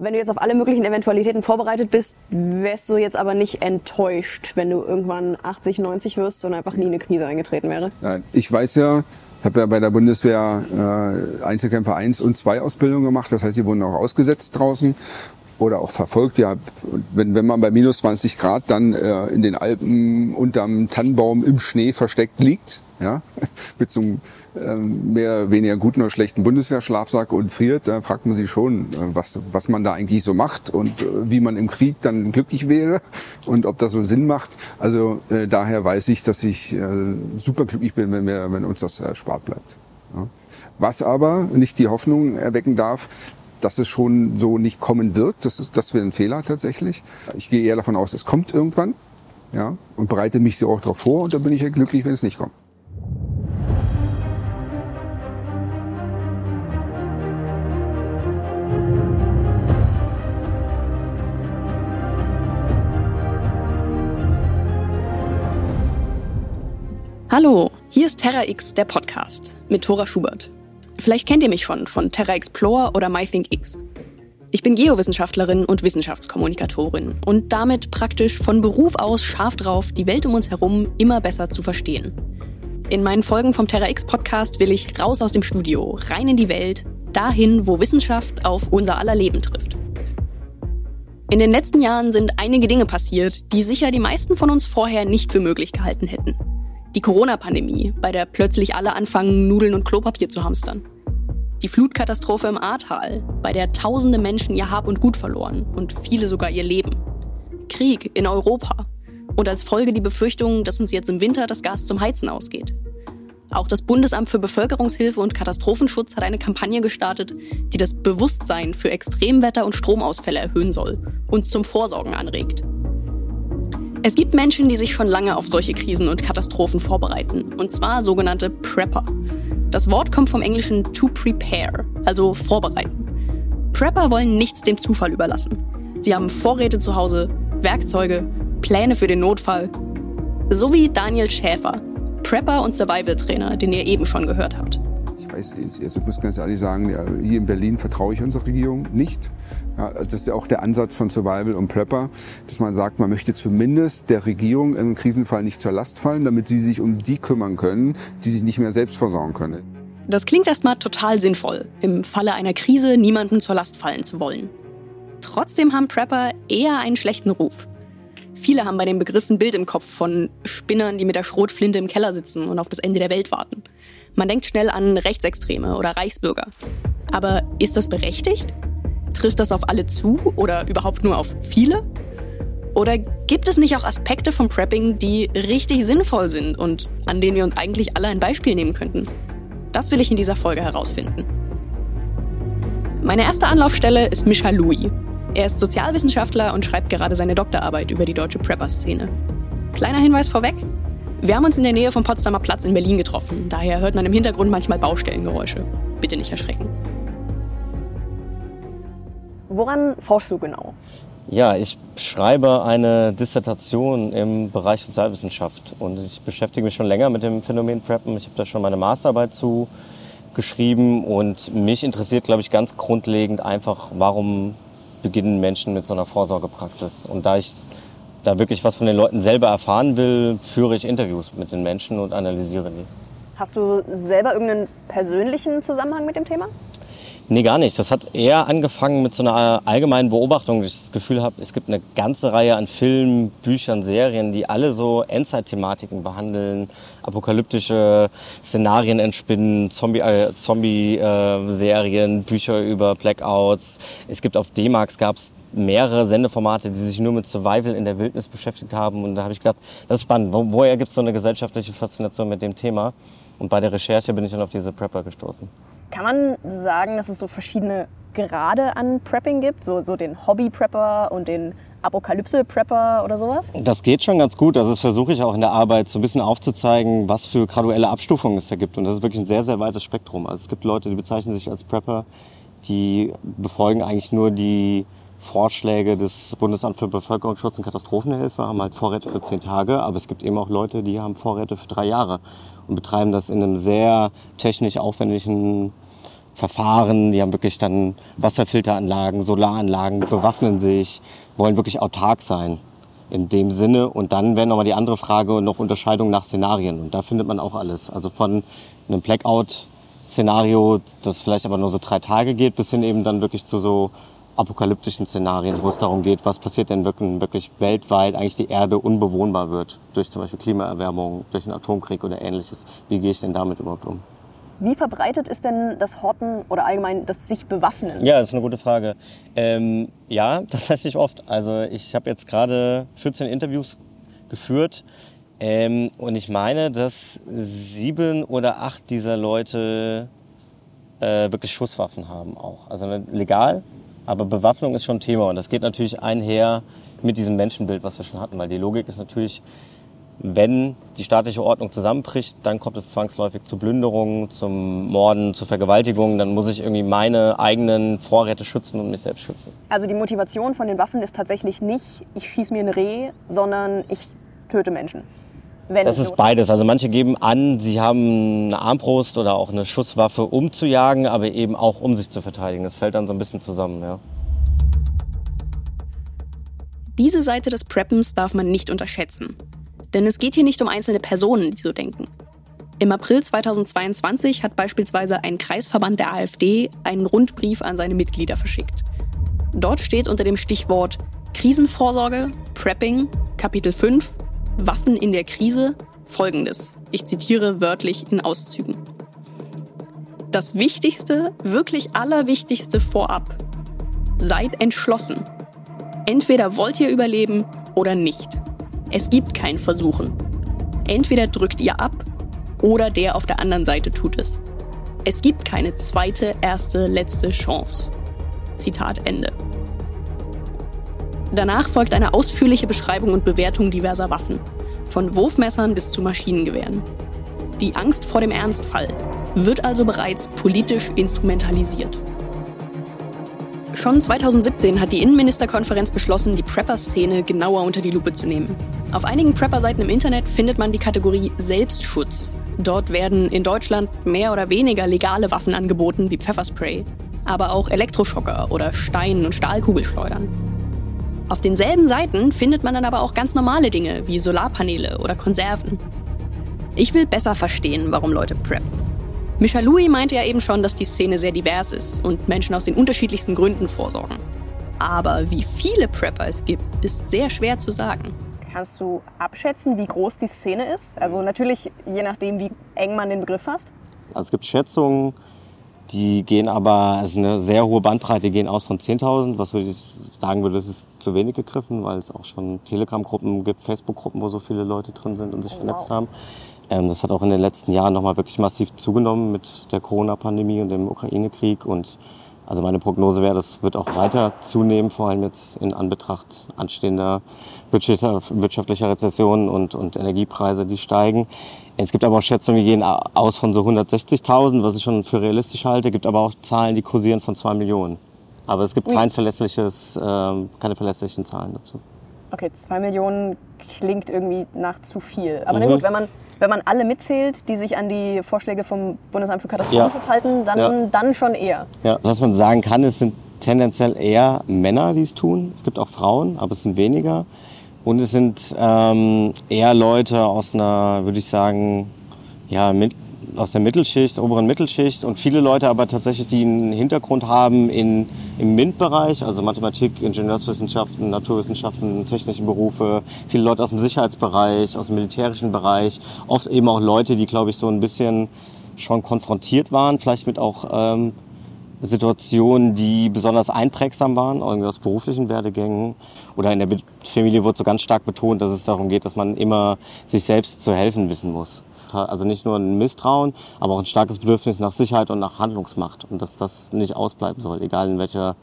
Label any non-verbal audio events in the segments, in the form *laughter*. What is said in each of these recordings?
Wenn du jetzt auf alle möglichen Eventualitäten vorbereitet bist, wärst du jetzt aber nicht enttäuscht, wenn du irgendwann 80, 90 wirst und einfach nie eine Krise eingetreten wäre? Nein, ich weiß ja, ich habe ja bei der Bundeswehr äh, Einzelkämpfer 1 und 2 Ausbildung gemacht. Das heißt, sie wurden auch ausgesetzt draußen oder auch verfolgt. Ja, wenn, wenn man bei minus 20 Grad dann äh, in den Alpen unterm Tannenbaum im Schnee versteckt liegt, ja, *laughs* mit so einem äh, mehr weniger guten oder schlechten Bundeswehrschlafsack und friert, da fragt man sich schon, äh, was, was man da eigentlich so macht und äh, wie man im Krieg dann glücklich wäre *laughs* und ob das so Sinn macht. Also äh, daher weiß ich, dass ich äh, super glücklich bin, wenn, wir, wenn uns das erspart bleibt. Ja. Was aber nicht die Hoffnung erwecken darf, dass es schon so nicht kommen wird. Das, ist, das wäre ein Fehler tatsächlich. Ich gehe eher davon aus, es kommt irgendwann. Ja, und bereite mich so auch darauf vor und dann bin ich ja glücklich, wenn es nicht kommt. Hallo, hier ist Terra X, der Podcast mit Thora Schubert. Vielleicht kennt ihr mich schon von Terra Explorer oder MyThinkX. Ich bin Geowissenschaftlerin und Wissenschaftskommunikatorin und damit praktisch von Beruf aus scharf drauf, die Welt um uns herum immer besser zu verstehen. In meinen Folgen vom Terra X Podcast will ich raus aus dem Studio, rein in die Welt, dahin, wo Wissenschaft auf unser aller Leben trifft. In den letzten Jahren sind einige Dinge passiert, die sicher die meisten von uns vorher nicht für möglich gehalten hätten. Die Corona-Pandemie, bei der plötzlich alle anfangen, Nudeln und Klopapier zu hamstern. Die Flutkatastrophe im Ahrtal, bei der tausende Menschen ihr Hab und Gut verloren und viele sogar ihr Leben. Krieg in Europa und als Folge die Befürchtung, dass uns jetzt im Winter das Gas zum Heizen ausgeht. Auch das Bundesamt für Bevölkerungshilfe und Katastrophenschutz hat eine Kampagne gestartet, die das Bewusstsein für Extremwetter und Stromausfälle erhöhen soll und zum Vorsorgen anregt. Es gibt Menschen, die sich schon lange auf solche Krisen und Katastrophen vorbereiten, und zwar sogenannte Prepper. Das Wort kommt vom englischen to prepare, also vorbereiten. Prepper wollen nichts dem Zufall überlassen. Sie haben Vorräte zu Hause, Werkzeuge, Pläne für den Notfall. So wie Daniel Schäfer, Prepper und Survival-Trainer, den ihr eben schon gehört habt ich weiß, also ich muss ganz ehrlich sagen, hier in Berlin vertraue ich unserer Regierung nicht. Ja, das ist ja auch der Ansatz von Survival und Prepper, dass man sagt, man möchte zumindest der Regierung im Krisenfall nicht zur Last fallen, damit sie sich um die kümmern können, die sich nicht mehr selbst versorgen können. Das klingt erstmal total sinnvoll, im Falle einer Krise niemanden zur Last fallen zu wollen. Trotzdem haben Prepper eher einen schlechten Ruf. Viele haben bei dem Begriff ein Bild im Kopf von Spinnern, die mit der Schrotflinte im Keller sitzen und auf das Ende der Welt warten. Man denkt schnell an Rechtsextreme oder Reichsbürger. Aber ist das berechtigt? Trifft das auf alle zu oder überhaupt nur auf viele? Oder gibt es nicht auch Aspekte vom Prepping, die richtig sinnvoll sind und an denen wir uns eigentlich alle ein Beispiel nehmen könnten? Das will ich in dieser Folge herausfinden. Meine erste Anlaufstelle ist Mischa Louis. Er ist Sozialwissenschaftler und schreibt gerade seine Doktorarbeit über die deutsche Prepper-Szene. Kleiner Hinweis vorweg, wir haben uns in der Nähe vom Potsdamer Platz in Berlin getroffen. Daher hört man im Hintergrund manchmal Baustellengeräusche. Bitte nicht erschrecken. Woran forschst du genau? Ja, ich schreibe eine Dissertation im Bereich Sozialwissenschaft und ich beschäftige mich schon länger mit dem Phänomen Preppen. Ich habe da schon meine Masterarbeit zu geschrieben und mich interessiert, glaube ich, ganz grundlegend einfach, warum beginnen Menschen mit so einer Vorsorgepraxis. Und da ich da wirklich was von den Leuten selber erfahren will, führe ich Interviews mit den Menschen und analysiere die. Hast du selber irgendeinen persönlichen Zusammenhang mit dem Thema? Nee, gar nicht. Das hat eher angefangen mit so einer allgemeinen Beobachtung. Ich das Gefühl habe, es gibt eine ganze Reihe an Filmen, Büchern, Serien, die alle so Endzeitthematiken behandeln, apokalyptische Szenarien entspinnen, Zombie-Serien, äh, Zombie, äh, Bücher über Blackouts. Es gibt auf D-Max gab's mehrere Sendeformate, die sich nur mit Survival in der Wildnis beschäftigt haben. Und da habe ich gedacht, das ist spannend. Wo, woher gibt es so eine gesellschaftliche Faszination mit dem Thema? Und bei der Recherche bin ich dann auf diese Prepper gestoßen. Kann man sagen, dass es so verschiedene Grade an Prepping gibt? So, so den Hobby-Prepper und den Apokalypse-Prepper oder sowas? Das geht schon ganz gut. Also das versuche ich auch in der Arbeit so ein bisschen aufzuzeigen, was für graduelle Abstufungen es da gibt. Und das ist wirklich ein sehr, sehr weites Spektrum. Also es gibt Leute, die bezeichnen sich als Prepper, die befolgen eigentlich nur die Vorschläge des Bundesamt für Bevölkerungsschutz und Katastrophenhilfe, haben halt Vorräte für zehn Tage, aber es gibt eben auch Leute, die haben Vorräte für drei Jahre und betreiben das in einem sehr technisch aufwendigen Verfahren, die haben wirklich dann Wasserfilteranlagen, Solaranlagen, bewaffnen sich, wollen wirklich autark sein in dem Sinne. Und dann wäre nochmal die andere Frage noch Unterscheidung nach Szenarien. Und da findet man auch alles. Also von einem Blackout-Szenario, das vielleicht aber nur so drei Tage geht, bis hin eben dann wirklich zu so apokalyptischen Szenarien, wo es darum geht, was passiert denn wirklich, wirklich weltweit, eigentlich die Erde unbewohnbar wird, durch zum Beispiel Klimaerwärmung, durch einen Atomkrieg oder ähnliches. Wie gehe ich denn damit überhaupt um? Wie verbreitet ist denn das Horten oder allgemein das sich bewaffnen? Ja, das ist eine gute Frage. Ähm, ja, *laughs* das heißt nicht oft. Also ich habe jetzt gerade 14 Interviews geführt ähm, und ich meine, dass sieben oder acht dieser Leute äh, wirklich Schusswaffen haben auch. Also legal, aber Bewaffnung ist schon Thema und das geht natürlich einher mit diesem Menschenbild, was wir schon hatten, weil die Logik ist natürlich, wenn die staatliche Ordnung zusammenbricht, dann kommt es zwangsläufig zu Plünderungen, zum Morden, zu Vergewaltigungen. Dann muss ich irgendwie meine eigenen Vorräte schützen und mich selbst schützen. Also die Motivation von den Waffen ist tatsächlich nicht, ich schieße mir ein Reh, sondern ich töte Menschen. Das ist beides. Also manche geben an, sie haben eine Armbrust oder auch eine Schusswaffe, um zu jagen, aber eben auch um sich zu verteidigen. Das fällt dann so ein bisschen zusammen, ja. Diese Seite des Preppens darf man nicht unterschätzen. Denn es geht hier nicht um einzelne Personen, die so denken. Im April 2022 hat beispielsweise ein Kreisverband der AfD einen Rundbrief an seine Mitglieder verschickt. Dort steht unter dem Stichwort Krisenvorsorge, Prepping, Kapitel 5, Waffen in der Krise folgendes. Ich zitiere wörtlich in Auszügen. Das Wichtigste, wirklich Allerwichtigste vorab. Seid entschlossen. Entweder wollt ihr überleben oder nicht. Es gibt kein Versuchen. Entweder drückt ihr ab oder der auf der anderen Seite tut es. Es gibt keine zweite, erste, letzte Chance. Zitat Ende. Danach folgt eine ausführliche Beschreibung und Bewertung diverser Waffen, von Wurfmessern bis zu Maschinengewehren. Die Angst vor dem Ernstfall wird also bereits politisch instrumentalisiert. Schon 2017 hat die Innenministerkonferenz beschlossen, die Prepper-Szene genauer unter die Lupe zu nehmen. Auf einigen Prepper-Seiten im Internet findet man die Kategorie Selbstschutz. Dort werden in Deutschland mehr oder weniger legale Waffen angeboten, wie Pfefferspray, aber auch Elektroschocker oder Stein- und Stahlkugelschleudern. Auf denselben Seiten findet man dann aber auch ganz normale Dinge wie Solarpaneele oder Konserven. Ich will besser verstehen, warum Leute preppen. Micha Louis meinte ja eben schon, dass die Szene sehr divers ist und Menschen aus den unterschiedlichsten Gründen vorsorgen. Aber wie viele Prepper es gibt, ist sehr schwer zu sagen. Kannst du abschätzen, wie groß die Szene ist? Also natürlich je nachdem, wie eng man den Begriff fasst. Also es gibt Schätzungen, die gehen aber, es ist eine sehr hohe Bandbreite, die gehen aus von 10.000, was würde ich sagen würde, das ist zu wenig gegriffen, weil es auch schon Telegram-Gruppen gibt, Facebook-Gruppen, wo so viele Leute drin sind und sich oh, vernetzt wow. haben. Ähm, das hat auch in den letzten Jahren nochmal wirklich massiv zugenommen mit der Corona-Pandemie und dem Ukraine-Krieg. Und also meine Prognose wäre, das wird auch weiter zunehmen, vor allem jetzt in Anbetracht anstehender wirtschaftlicher Rezession und, und Energiepreise, die steigen. Es gibt aber auch Schätzungen, die gehen aus von so 160.000, was ich schon für realistisch halte. Es gibt aber auch Zahlen, die kursieren von 2 Millionen. Aber es gibt kein verlässliches, äh, keine verlässlichen Zahlen dazu. Okay, 2 Millionen klingt irgendwie nach zu viel. Aber mhm. na gut, wenn man wenn man alle mitzählt, die sich an die Vorschläge vom Bundesamt für Katastrophenschutz ja. halten, dann, ja. dann schon eher. Ja, was man sagen kann, es sind tendenziell eher Männer, die es tun. Es gibt auch Frauen, aber es sind weniger. Und es sind ähm, eher Leute aus einer, würde ich sagen, ja, mit, aus der Mittelschicht, oberen Mittelschicht und viele Leute aber tatsächlich, die einen Hintergrund haben in, im MINT-Bereich, also Mathematik, Ingenieurswissenschaften, Naturwissenschaften, technische Berufe, viele Leute aus dem Sicherheitsbereich, aus dem militärischen Bereich, oft eben auch Leute, die, glaube ich, so ein bisschen schon konfrontiert waren, vielleicht mit auch ähm, Situationen, die besonders einprägsam waren, irgendwie aus beruflichen Werdegängen. Oder in der Familie wurde so ganz stark betont, dass es darum geht, dass man immer sich selbst zu helfen wissen muss also nicht nur ein Misstrauen, aber auch ein starkes Bedürfnis nach Sicherheit und nach Handlungsmacht und dass das nicht ausbleiben soll, egal in welcher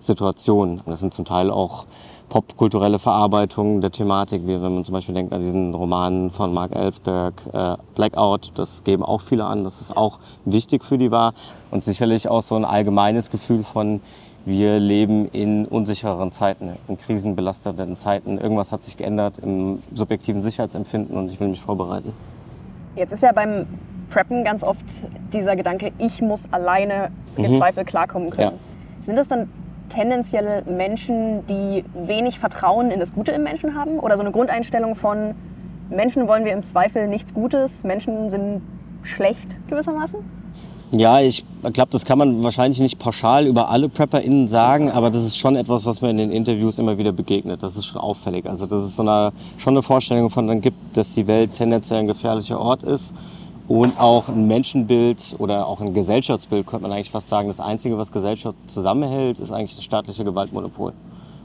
Situation. Und das sind zum Teil auch popkulturelle Verarbeitungen der Thematik, wie wenn man zum Beispiel denkt an diesen Roman von Mark Ellsberg, äh, Blackout, das geben auch viele an, dass es auch wichtig für die war und sicherlich auch so ein allgemeines Gefühl von, wir leben in unsichereren Zeiten, in krisenbelasteten Zeiten. Irgendwas hat sich geändert im subjektiven Sicherheitsempfinden und ich will mich vorbereiten. Jetzt ist ja beim Preppen ganz oft dieser Gedanke, ich muss alleine im Zweifel klarkommen können. Ja. Sind das dann tendenziell Menschen, die wenig Vertrauen in das Gute im Menschen haben? Oder so eine Grundeinstellung von Menschen wollen wir im Zweifel nichts Gutes, Menschen sind schlecht gewissermaßen? Ja, ich glaube, das kann man wahrscheinlich nicht pauschal über alle PrepperInnen sagen, aber das ist schon etwas, was mir in den Interviews immer wieder begegnet. Das ist schon auffällig. Also das ist so eine, schon eine Vorstellung von dann gibt, dass die Welt tendenziell ein gefährlicher Ort ist und auch ein Menschenbild oder auch ein Gesellschaftsbild, könnte man eigentlich fast sagen. Das Einzige, was Gesellschaft zusammenhält, ist eigentlich das staatliche Gewaltmonopol.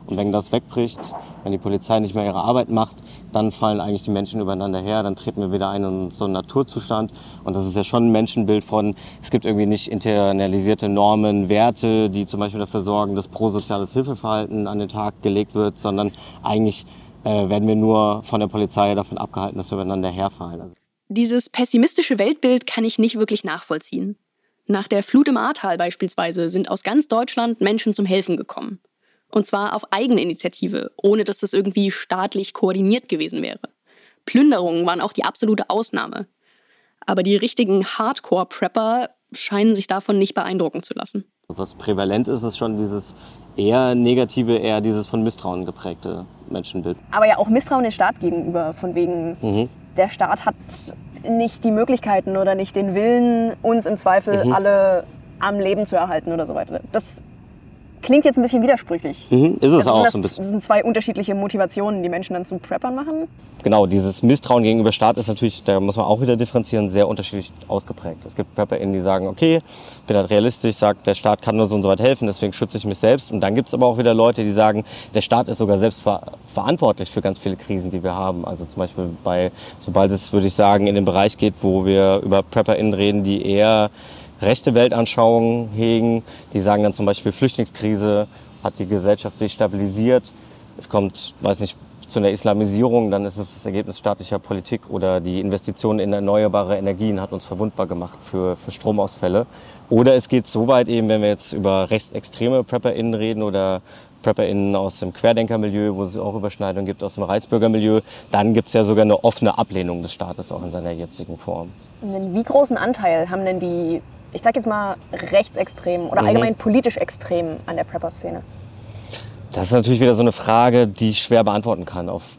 Und wenn das wegbricht, wenn die Polizei nicht mehr ihre Arbeit macht, dann fallen eigentlich die Menschen übereinander her, dann treten wir wieder ein in so einen Naturzustand. Und das ist ja schon ein Menschenbild von, es gibt irgendwie nicht internalisierte Normen, Werte, die zum Beispiel dafür sorgen, dass prosoziales Hilfeverhalten an den Tag gelegt wird, sondern eigentlich äh, werden wir nur von der Polizei davon abgehalten, dass wir übereinander herfallen. Also Dieses pessimistische Weltbild kann ich nicht wirklich nachvollziehen. Nach der Flut im Ahrtal beispielsweise sind aus ganz Deutschland Menschen zum Helfen gekommen. Und zwar auf Eigeninitiative, ohne dass das irgendwie staatlich koordiniert gewesen wäre. Plünderungen waren auch die absolute Ausnahme. Aber die richtigen Hardcore-Prepper scheinen sich davon nicht beeindrucken zu lassen. Was prävalent ist, ist schon dieses eher negative, eher dieses von Misstrauen geprägte Menschenbild. Aber ja auch Misstrauen dem Staat gegenüber, von wegen, der Staat hat nicht die Möglichkeiten oder nicht den Willen, uns im Zweifel alle am Leben zu erhalten oder so weiter. Das klingt jetzt ein bisschen widersprüchlich. Mhm, ist es Das auch sind, so ein das, bisschen. das sind zwei unterschiedliche Motivationen, die Menschen dann zu Preppern machen. Genau, dieses Misstrauen gegenüber Staat ist natürlich, da muss man auch wieder differenzieren, sehr unterschiedlich ausgeprägt. Es gibt PrepperInnen, die sagen, okay, ich bin halt realistisch, sagt, der Staat kann nur so und so weit helfen, deswegen schütze ich mich selbst. Und dann gibt es aber auch wieder Leute, die sagen, der Staat ist sogar selbst ver verantwortlich für ganz viele Krisen, die wir haben. Also zum Beispiel bei, sobald es, würde ich sagen, in den Bereich geht, wo wir über PrepperInnen reden, die eher rechte Weltanschauungen hegen, die sagen dann zum Beispiel Flüchtlingskrise hat die Gesellschaft destabilisiert. Es kommt, weiß nicht, zu einer Islamisierung, dann ist es das Ergebnis staatlicher Politik oder die Investition in erneuerbare Energien hat uns verwundbar gemacht für, für Stromausfälle. Oder es geht so weit eben, wenn wir jetzt über rechtsextreme PrepperInnen reden oder PrepperInnen aus dem Querdenkermilieu, wo es auch Überschneidungen gibt, aus dem Reichsbürgermilieu, dann gibt es ja sogar eine offene Ablehnung des Staates auch in seiner jetzigen Form. Wie großen Anteil haben denn die, ich sag jetzt mal, rechtsextremen oder allgemein politisch extremen an der Prepper-Szene? Das ist natürlich wieder so eine Frage, die ich schwer beantworten kann auf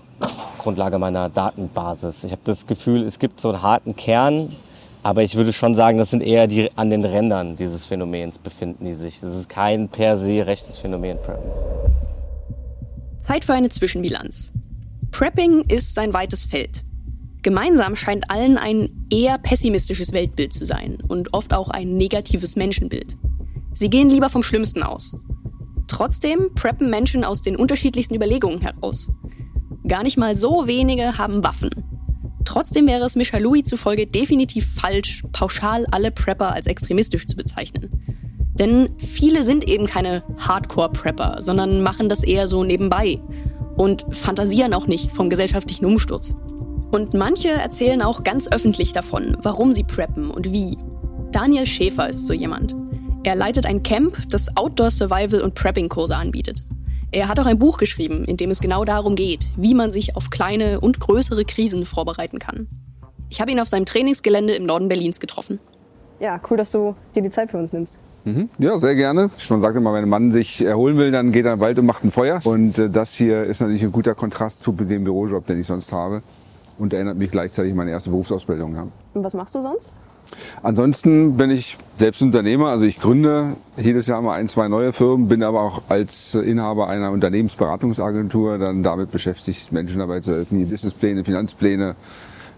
Grundlage meiner Datenbasis. Ich habe das Gefühl, es gibt so einen harten Kern, aber ich würde schon sagen, das sind eher die an den Rändern dieses Phänomens befinden die sich. Das ist kein per se rechtes Phänomen. Preppen. Zeit für eine Zwischenbilanz. Prepping ist ein weites Feld. Gemeinsam scheint allen ein eher pessimistisches Weltbild zu sein und oft auch ein negatives Menschenbild. Sie gehen lieber vom Schlimmsten aus. Trotzdem preppen Menschen aus den unterschiedlichsten Überlegungen heraus. Gar nicht mal so wenige haben Waffen. Trotzdem wäre es Michaloui zufolge definitiv falsch, pauschal alle Prepper als extremistisch zu bezeichnen. Denn viele sind eben keine Hardcore-Prepper, sondern machen das eher so nebenbei und fantasieren auch nicht vom gesellschaftlichen Umsturz. Und manche erzählen auch ganz öffentlich davon, warum sie preppen und wie. Daniel Schäfer ist so jemand. Er leitet ein Camp, das Outdoor Survival und Prepping Kurse anbietet. Er hat auch ein Buch geschrieben, in dem es genau darum geht, wie man sich auf kleine und größere Krisen vorbereiten kann. Ich habe ihn auf seinem Trainingsgelände im Norden Berlins getroffen. Ja, cool, dass du dir die Zeit für uns nimmst. Ja, sehr gerne. Man sagt immer, wenn ein Mann sich erholen will, dann geht er in den Wald und macht ein Feuer. Und äh, das hier ist natürlich ein guter Kontrast zu dem Bürojob, den ich sonst habe. Und erinnert mich gleichzeitig an meine erste Berufsausbildung. Ja. Und was machst du sonst? Ansonsten bin ich selbst Unternehmer, also ich gründe jedes Jahr mal ein, zwei neue Firmen, bin aber auch als Inhaber einer Unternehmensberatungsagentur dann damit beschäftigt, Menschen dabei zu helfen, die Businesspläne, Finanzpläne,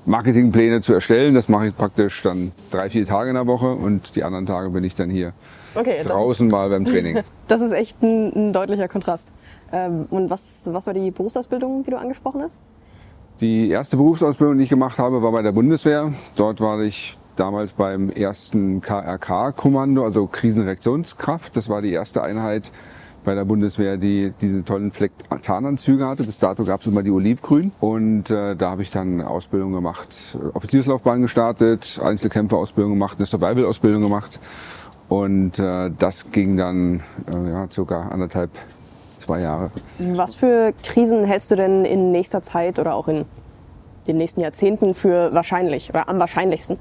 Marketingpläne zu erstellen. Das mache ich praktisch dann drei, vier Tage in der Woche und die anderen Tage bin ich dann hier Okay, draußen mal beim Training. *laughs* Das ist echt ein, ein deutlicher Kontrast. Ähm, und was, was war die Berufsausbildung, die du angesprochen hast? Die erste Berufsausbildung, die ich gemacht habe, war bei der Bundeswehr. Dort war ich damals beim ersten KRK-Kommando, also Krisenreaktionskraft. Das war die erste Einheit bei der Bundeswehr, die diese tollen Fleck Tarnanzüge hatte. Bis dato gab es immer die Olivgrün. Und äh, da habe ich dann Ausbildung gemacht, Offizierslaufbahn gestartet, Einzelkämpferausbildung gemacht, eine Survival-Ausbildung gemacht. Und äh, das ging dann äh, ja, circa anderthalb, zwei Jahre. Was für Krisen hältst du denn in nächster Zeit oder auch in den nächsten Jahrzehnten für wahrscheinlich oder am wahrscheinlichsten?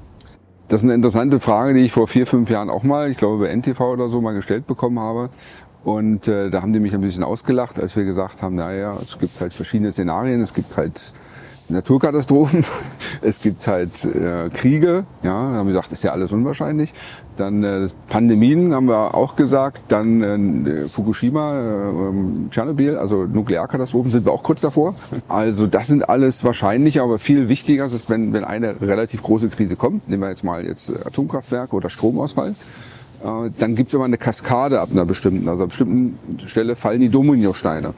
Das ist eine interessante Frage, die ich vor vier, fünf Jahren auch mal, ich glaube bei NTV oder so mal gestellt bekommen habe. Und äh, da haben die mich ein bisschen ausgelacht, als wir gesagt haben, naja, es gibt halt verschiedene Szenarien, es gibt halt Naturkatastrophen, *laughs* es gibt halt äh, Kriege, ja, haben wir gesagt, ist ja alles unwahrscheinlich. Dann äh, Pandemien haben wir auch gesagt, dann äh, Fukushima, äh, Tschernobyl, also Nuklearkatastrophen sind wir auch kurz davor. Also das sind alles wahrscheinlich, aber viel wichtiger ist, wenn, wenn eine relativ große Krise kommt, nehmen wir jetzt mal jetzt Atomkraftwerk oder Stromausfall, äh, dann gibt es immer eine Kaskade ab einer bestimmten, also an bestimmten Stelle fallen die Dominosteine.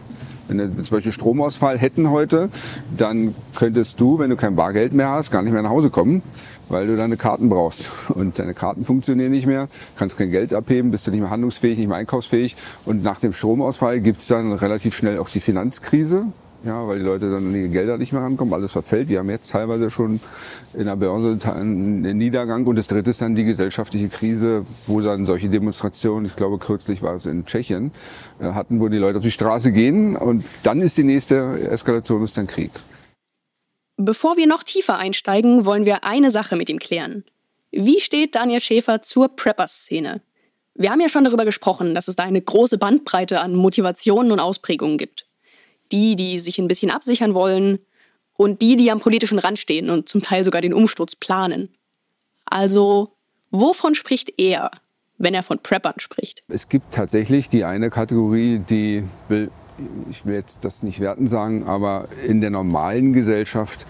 Wenn wir zum Beispiel Stromausfall hätten heute, dann könntest du, wenn du kein Bargeld mehr hast, gar nicht mehr nach Hause kommen, weil du deine Karten brauchst. Und deine Karten funktionieren nicht mehr, kannst kein Geld abheben, bist du nicht mehr handlungsfähig, nicht mehr einkaufsfähig. Und nach dem Stromausfall gibt es dann relativ schnell auch die Finanzkrise ja, weil die Leute dann an die Gelder nicht mehr rankommen, alles verfällt. Die haben jetzt teilweise schon in der Börse einen Niedergang. Und das dritte ist dann die gesellschaftliche Krise, wo dann solche Demonstrationen, ich glaube kürzlich war es in Tschechien, äh, hatten, wo die Leute auf die Straße gehen. Und dann ist die nächste Eskalation, ist dann Krieg. Bevor wir noch tiefer einsteigen, wollen wir eine Sache mit ihm klären. Wie steht Daniel Schäfer zur Prepper-Szene? Wir haben ja schon darüber gesprochen, dass es da eine große Bandbreite an Motivationen und Ausprägungen gibt die, die sich ein bisschen absichern wollen und die, die am politischen Rand stehen und zum Teil sogar den Umsturz planen. Also, wovon spricht er, wenn er von Preppern spricht? Es gibt tatsächlich die eine Kategorie, die will, ich will jetzt das nicht werten sagen, aber in der normalen Gesellschaft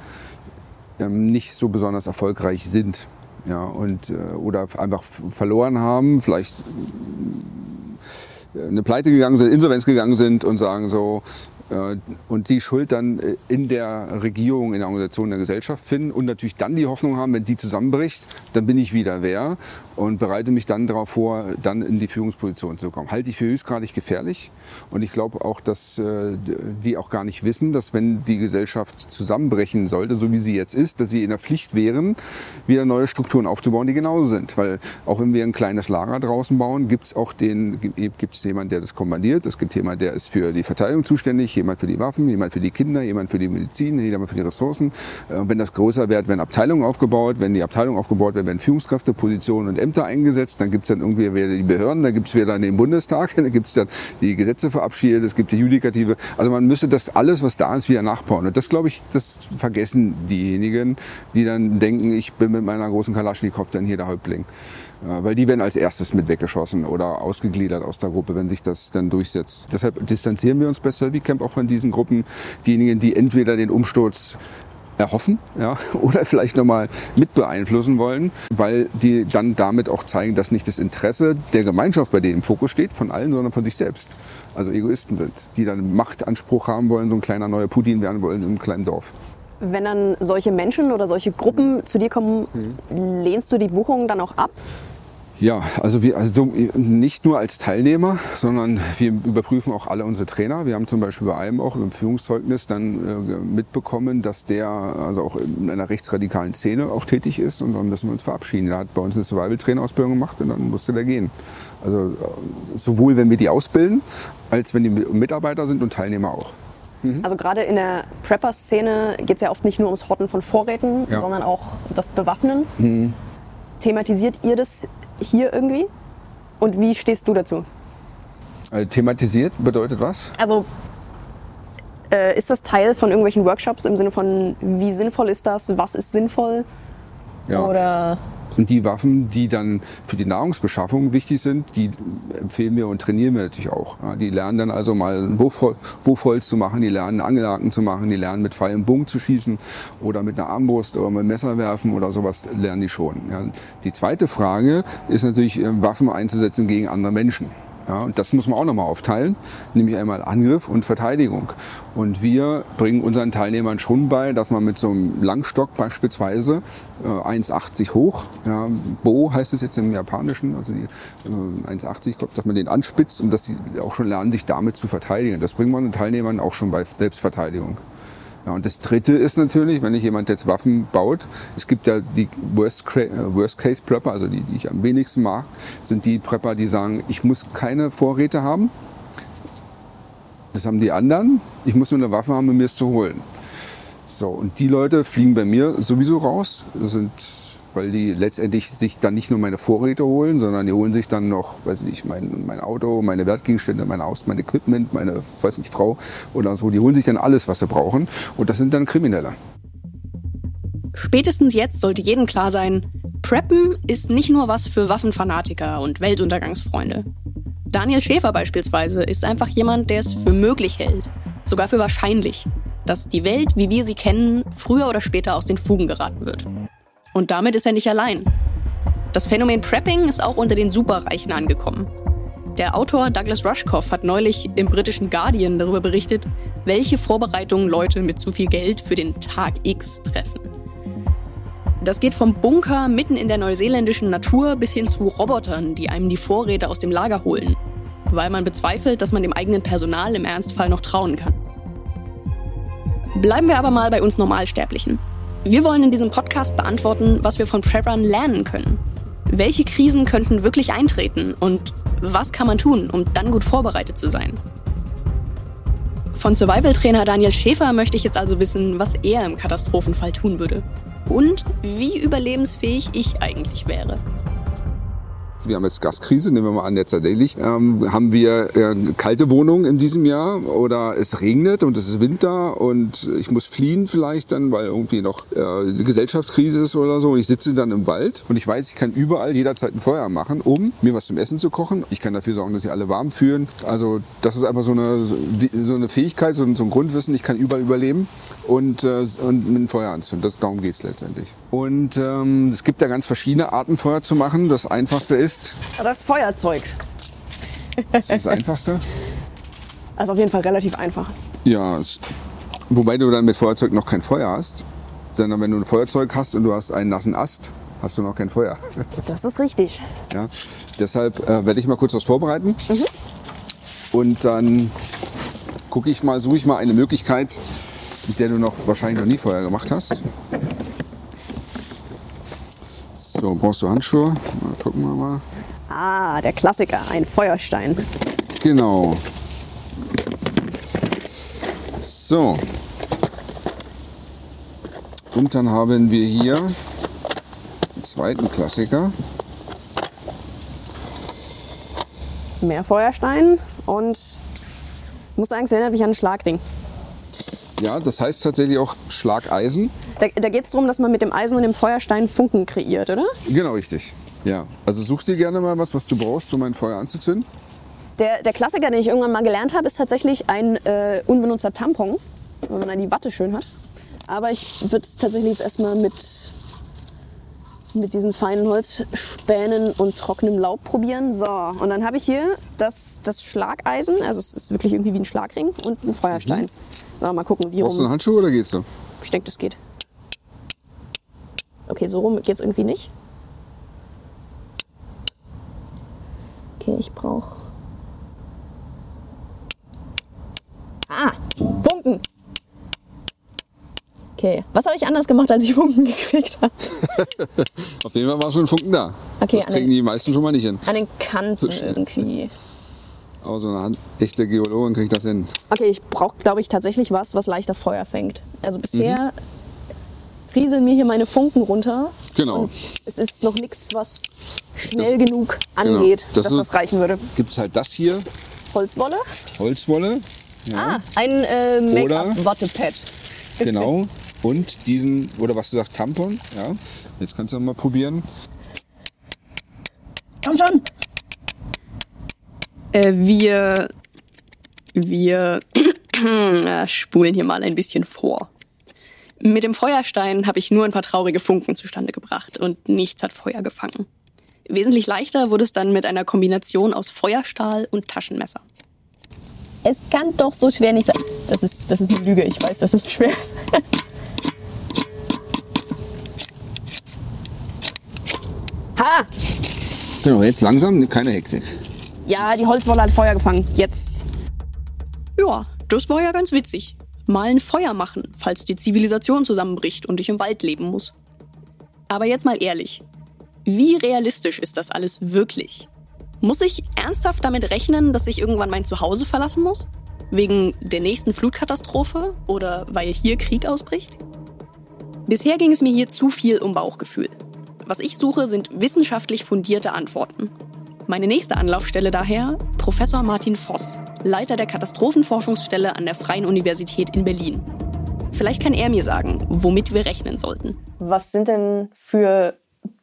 ähm, nicht so besonders erfolgreich sind. Ja, und, äh, oder einfach verloren haben, vielleicht äh, eine Pleite gegangen sind, Insolvenz gegangen sind und sagen so, und die Schuld dann äh, in der Regierung, in der Organisation der Gesellschaft finden und natürlich dann die Hoffnung haben, wenn die zusammenbricht, dann bin ich wieder wer und bereite mich dann darauf vor, dann in die Führungsposition zu kommen. Halte ich für höchstgradig gefährlich und ich glaube auch, dass äh, die auch gar nicht wissen, dass wenn die Gesellschaft zusammenbrechen sollte, so wie sie jetzt ist, dass sie in der Pflicht wären, wieder neue Strukturen aufzubauen, die genauso sind. Weil auch wenn wir ein kleines Lager draußen bauen, gibt es auch den, gibt jemanden, der das kommandiert, es gibt jemanden, der ist für die Verteidigung zuständig, jemand für die Waffen, jemand für die Kinder, jemand für die Medizin, jemand für die Ressourcen. Äh, wenn das größer wird, werden Abteilungen aufgebaut. Wenn die Abteilungen aufgebaut werden, werden Führungskräfte, Positionen und Ämter eingesetzt. Dann gibt es dann irgendwie wieder die Behörden, da gibt es wieder den Bundestag, *laughs* da gibt es dann die Gesetze verabschiedet, es gibt die Judikative. Also man müsste das alles, was da ist, wieder nachbauen. Und das, glaube ich, das vergessen diejenigen, die dann denken, ich bin mit meiner großen Kalaschnikow dann hier der Häuptling. Ja, weil die werden als erstes mit weggeschossen oder ausgegliedert aus der Gruppe, wenn sich das dann durchsetzt. Deshalb distanzieren wir uns bei Camp auch von diesen Gruppen. Diejenigen, die entweder den Umsturz erhoffen ja, *laughs* oder vielleicht nochmal mit beeinflussen wollen, weil die dann damit auch zeigen, dass nicht das Interesse der Gemeinschaft bei denen im Fokus steht, von allen, sondern von sich selbst. Also Egoisten sind, die dann Machtanspruch haben wollen, so ein kleiner neuer Putin werden wollen im kleinen Dorf. Wenn dann solche Menschen oder solche Gruppen zu dir kommen, mhm. lehnst du die Buchungen dann auch ab? Ja, also wir also nicht nur als Teilnehmer, sondern wir überprüfen auch alle unsere Trainer. Wir haben zum Beispiel bei einem auch im Führungszeugnis dann äh, mitbekommen, dass der also auch in einer rechtsradikalen Szene auch tätig ist und dann müssen wir uns verabschieden. Der hat bei uns eine Survival-Trainerausbildung gemacht und dann musste der gehen. Also äh, sowohl wenn wir die ausbilden, als wenn die Mitarbeiter sind und Teilnehmer auch. Mhm. Also gerade in der Prepper-Szene geht es ja oft nicht nur ums Horten von Vorräten, ja. sondern auch das Bewaffnen. Mhm. Thematisiert ihr das hier irgendwie? Und wie stehst du dazu? Also thematisiert bedeutet was? Also äh, ist das Teil von irgendwelchen Workshops im Sinne von, wie sinnvoll ist das, was ist sinnvoll? Ja. Oder und die Waffen, die dann für die Nahrungsbeschaffung wichtig sind, die empfehlen wir und trainieren wir natürlich auch. Die lernen dann also mal ein Wurfholz zu machen, die lernen Angelhaken zu machen, die lernen mit Pfeil und Bogen zu schießen oder mit einer Armbrust oder mit Messer werfen oder sowas lernen die schon. Die zweite Frage ist natürlich, äh, Waffen einzusetzen gegen andere Menschen. Ja, und das muss man auch nochmal aufteilen, nämlich einmal Angriff und Verteidigung. Und wir bringen unseren Teilnehmern schon bei, dass man mit so einem Langstock beispielsweise äh, 1,80 hoch, ja, Bo heißt es jetzt im Japanischen, also, die, also 1,80, dass man den anspitzt und dass sie auch schon lernen, sich damit zu verteidigen. Das bringen wir den Teilnehmern auch schon bei Selbstverteidigung. Ja, und das Dritte ist natürlich, wenn nicht jemand jetzt Waffen baut, es gibt ja die Worst-Case-Prepper, also die, die ich am wenigsten mag, sind die Prepper, die sagen, ich muss keine Vorräte haben. Das haben die anderen. Ich muss nur eine Waffe haben, um mir es zu holen. So, und die Leute fliegen bei mir sowieso raus. Das sind weil die letztendlich sich dann nicht nur meine Vorräte holen, sondern die holen sich dann noch, weiß nicht, mein, mein Auto, meine Wertgegenstände, mein Haus, mein Equipment, meine, weiß nicht, Frau oder so. Die holen sich dann alles, was sie brauchen. Und das sind dann Kriminelle. Spätestens jetzt sollte jedem klar sein, Preppen ist nicht nur was für Waffenfanatiker und Weltuntergangsfreunde. Daniel Schäfer beispielsweise ist einfach jemand, der es für möglich hält, sogar für wahrscheinlich, dass die Welt, wie wir sie kennen, früher oder später aus den Fugen geraten wird. Und damit ist er nicht allein. Das Phänomen Prepping ist auch unter den Superreichen angekommen. Der Autor Douglas Rushkoff hat neulich im britischen Guardian darüber berichtet, welche Vorbereitungen Leute mit zu viel Geld für den Tag X treffen. Das geht vom Bunker mitten in der neuseeländischen Natur bis hin zu Robotern, die einem die Vorräte aus dem Lager holen, weil man bezweifelt, dass man dem eigenen Personal im Ernstfall noch trauen kann. Bleiben wir aber mal bei uns Normalsterblichen. Wir wollen in diesem Podcast beantworten, was wir von Preppern lernen können. Welche Krisen könnten wirklich eintreten und was kann man tun, um dann gut vorbereitet zu sein? Von Survival-Trainer Daniel Schäfer möchte ich jetzt also wissen, was er im Katastrophenfall tun würde und wie überlebensfähig ich eigentlich wäre. Wir haben jetzt Gaskrise, nehmen wir mal an, jetzt tatsächlich. Ähm, haben wir äh, kalte Wohnungen in diesem Jahr oder es regnet und es ist Winter und ich muss fliehen vielleicht dann, weil irgendwie noch äh, die Gesellschaftskrise ist oder so und ich sitze dann im Wald und ich weiß, ich kann überall jederzeit ein Feuer machen, um mir was zum Essen zu kochen. Ich kann dafür sorgen, dass sie alle warm fühlen. Also das ist einfach so eine, so eine Fähigkeit, so ein, so ein Grundwissen, ich kann überall überleben und, äh, und einem Feuer anzünden. Das, darum geht es letztendlich. Und ähm, es gibt da ganz verschiedene Arten, Feuer zu machen. Das einfachste ist. Das Feuerzeug. Das ist das einfachste? Ist auf jeden Fall relativ einfach. Ja, es, wobei du dann mit Feuerzeug noch kein Feuer hast. Sondern wenn du ein Feuerzeug hast und du hast einen nassen Ast, hast du noch kein Feuer. Das ist richtig. Ja, deshalb äh, werde ich mal kurz was vorbereiten. Mhm. Und dann gucke ich mal, suche ich mal eine Möglichkeit, mit der du noch wahrscheinlich noch nie Feuer gemacht hast. So, brauchst du Handschuhe? Mal gucken wir mal. Ah, der Klassiker, ein Feuerstein. Genau. So. Und dann haben wir hier den zweiten Klassiker. Mehr Feuerstein und muss sagen, es erinnert mich an einen Schlagring. Ja, das heißt tatsächlich auch Schlageisen. Da, da geht es darum, dass man mit dem Eisen und dem Feuerstein Funken kreiert, oder? Genau, richtig. Ja, also such dir gerne mal was, was du brauchst, um ein Feuer anzuzünden. Der, der Klassiker, den ich irgendwann mal gelernt habe, ist tatsächlich ein äh, unbenutzter Tampon, wenn man dann die Watte schön hat. Aber ich würde es tatsächlich jetzt erstmal mit, mit diesen feinen Holzspänen und trockenem Laub probieren. So, und dann habe ich hier das, das Schlageisen, also es ist wirklich irgendwie wie ein Schlagring und ein Feuerstein. Mhm. So, mal gucken, wie Brauchst du rum. einen Handschuh oder geht's so? Ich denke, das geht. Okay, so rum geht's irgendwie nicht. Okay, ich brauche. Ah, Funken! Okay, was habe ich anders gemacht, als ich Funken *laughs* gekriegt habe? Auf jeden Fall war schon ein Funken da. Okay, das kriegen den- die meisten schon mal nicht hin. An den Kanten So irgendwie. Aber so eine echte Geologin kriegt das hin. Okay, ich brauche, glaube ich, tatsächlich was, was leichter Feuer fängt. Also bisher rieseln mir hier meine Funken runter. Genau. Es ist noch nichts, was schnell Das- genug angeht, Das dass ist- das reichen würde. Gibt es halt das hier, Holzwolle? Holzwolle. Ja, Ah, ein äh, Make-up-Wattepad. genau. Und diesen, oder was du sagst, Tampon. Ja. Jetzt kannst du mal probieren. Komm schon! Äh, wir. Wir *clears throat* äh, spulen hier mal ein bisschen vor. Mit dem Feuerstein habe ich nur ein paar traurige Funken zustande gebracht und nichts hat Feuer gefangen. Wesentlich leichter wurde es dann mit einer Kombination aus Feuerstahl und Taschenmesser. Es kann doch so schwer nicht sein. Das ist, das ist eine Lüge, ich weiß, dass es schwer ist. ha! Genau, jetzt langsam, keine Hektik. Ja, die Holzwolle hat Feuer gefangen. Jetzt. Ja, das war ja ganz witzig. Mal ein Feuer machen, falls die Zivilisation zusammenbricht und ich im Wald leben muss. Aber jetzt mal ehrlich. Wie realistisch ist das alles wirklich? Muss ich ernsthaft damit rechnen, dass ich irgendwann mein Zuhause verlassen muss? Wegen der nächsten Flutkatastrophe oder weil hier Krieg ausbricht? Bisher ging es mir hier zu viel um Bauchgefühl. Was ich suche, sind wissenschaftlich fundierte Antworten. Meine nächste Anlaufstelle daher Professor Martin Voss, Leiter der Katastrophenforschungsstelle an der Freien Universität in Berlin. Vielleicht kann er mir sagen, womit wir rechnen sollten. Was sind denn für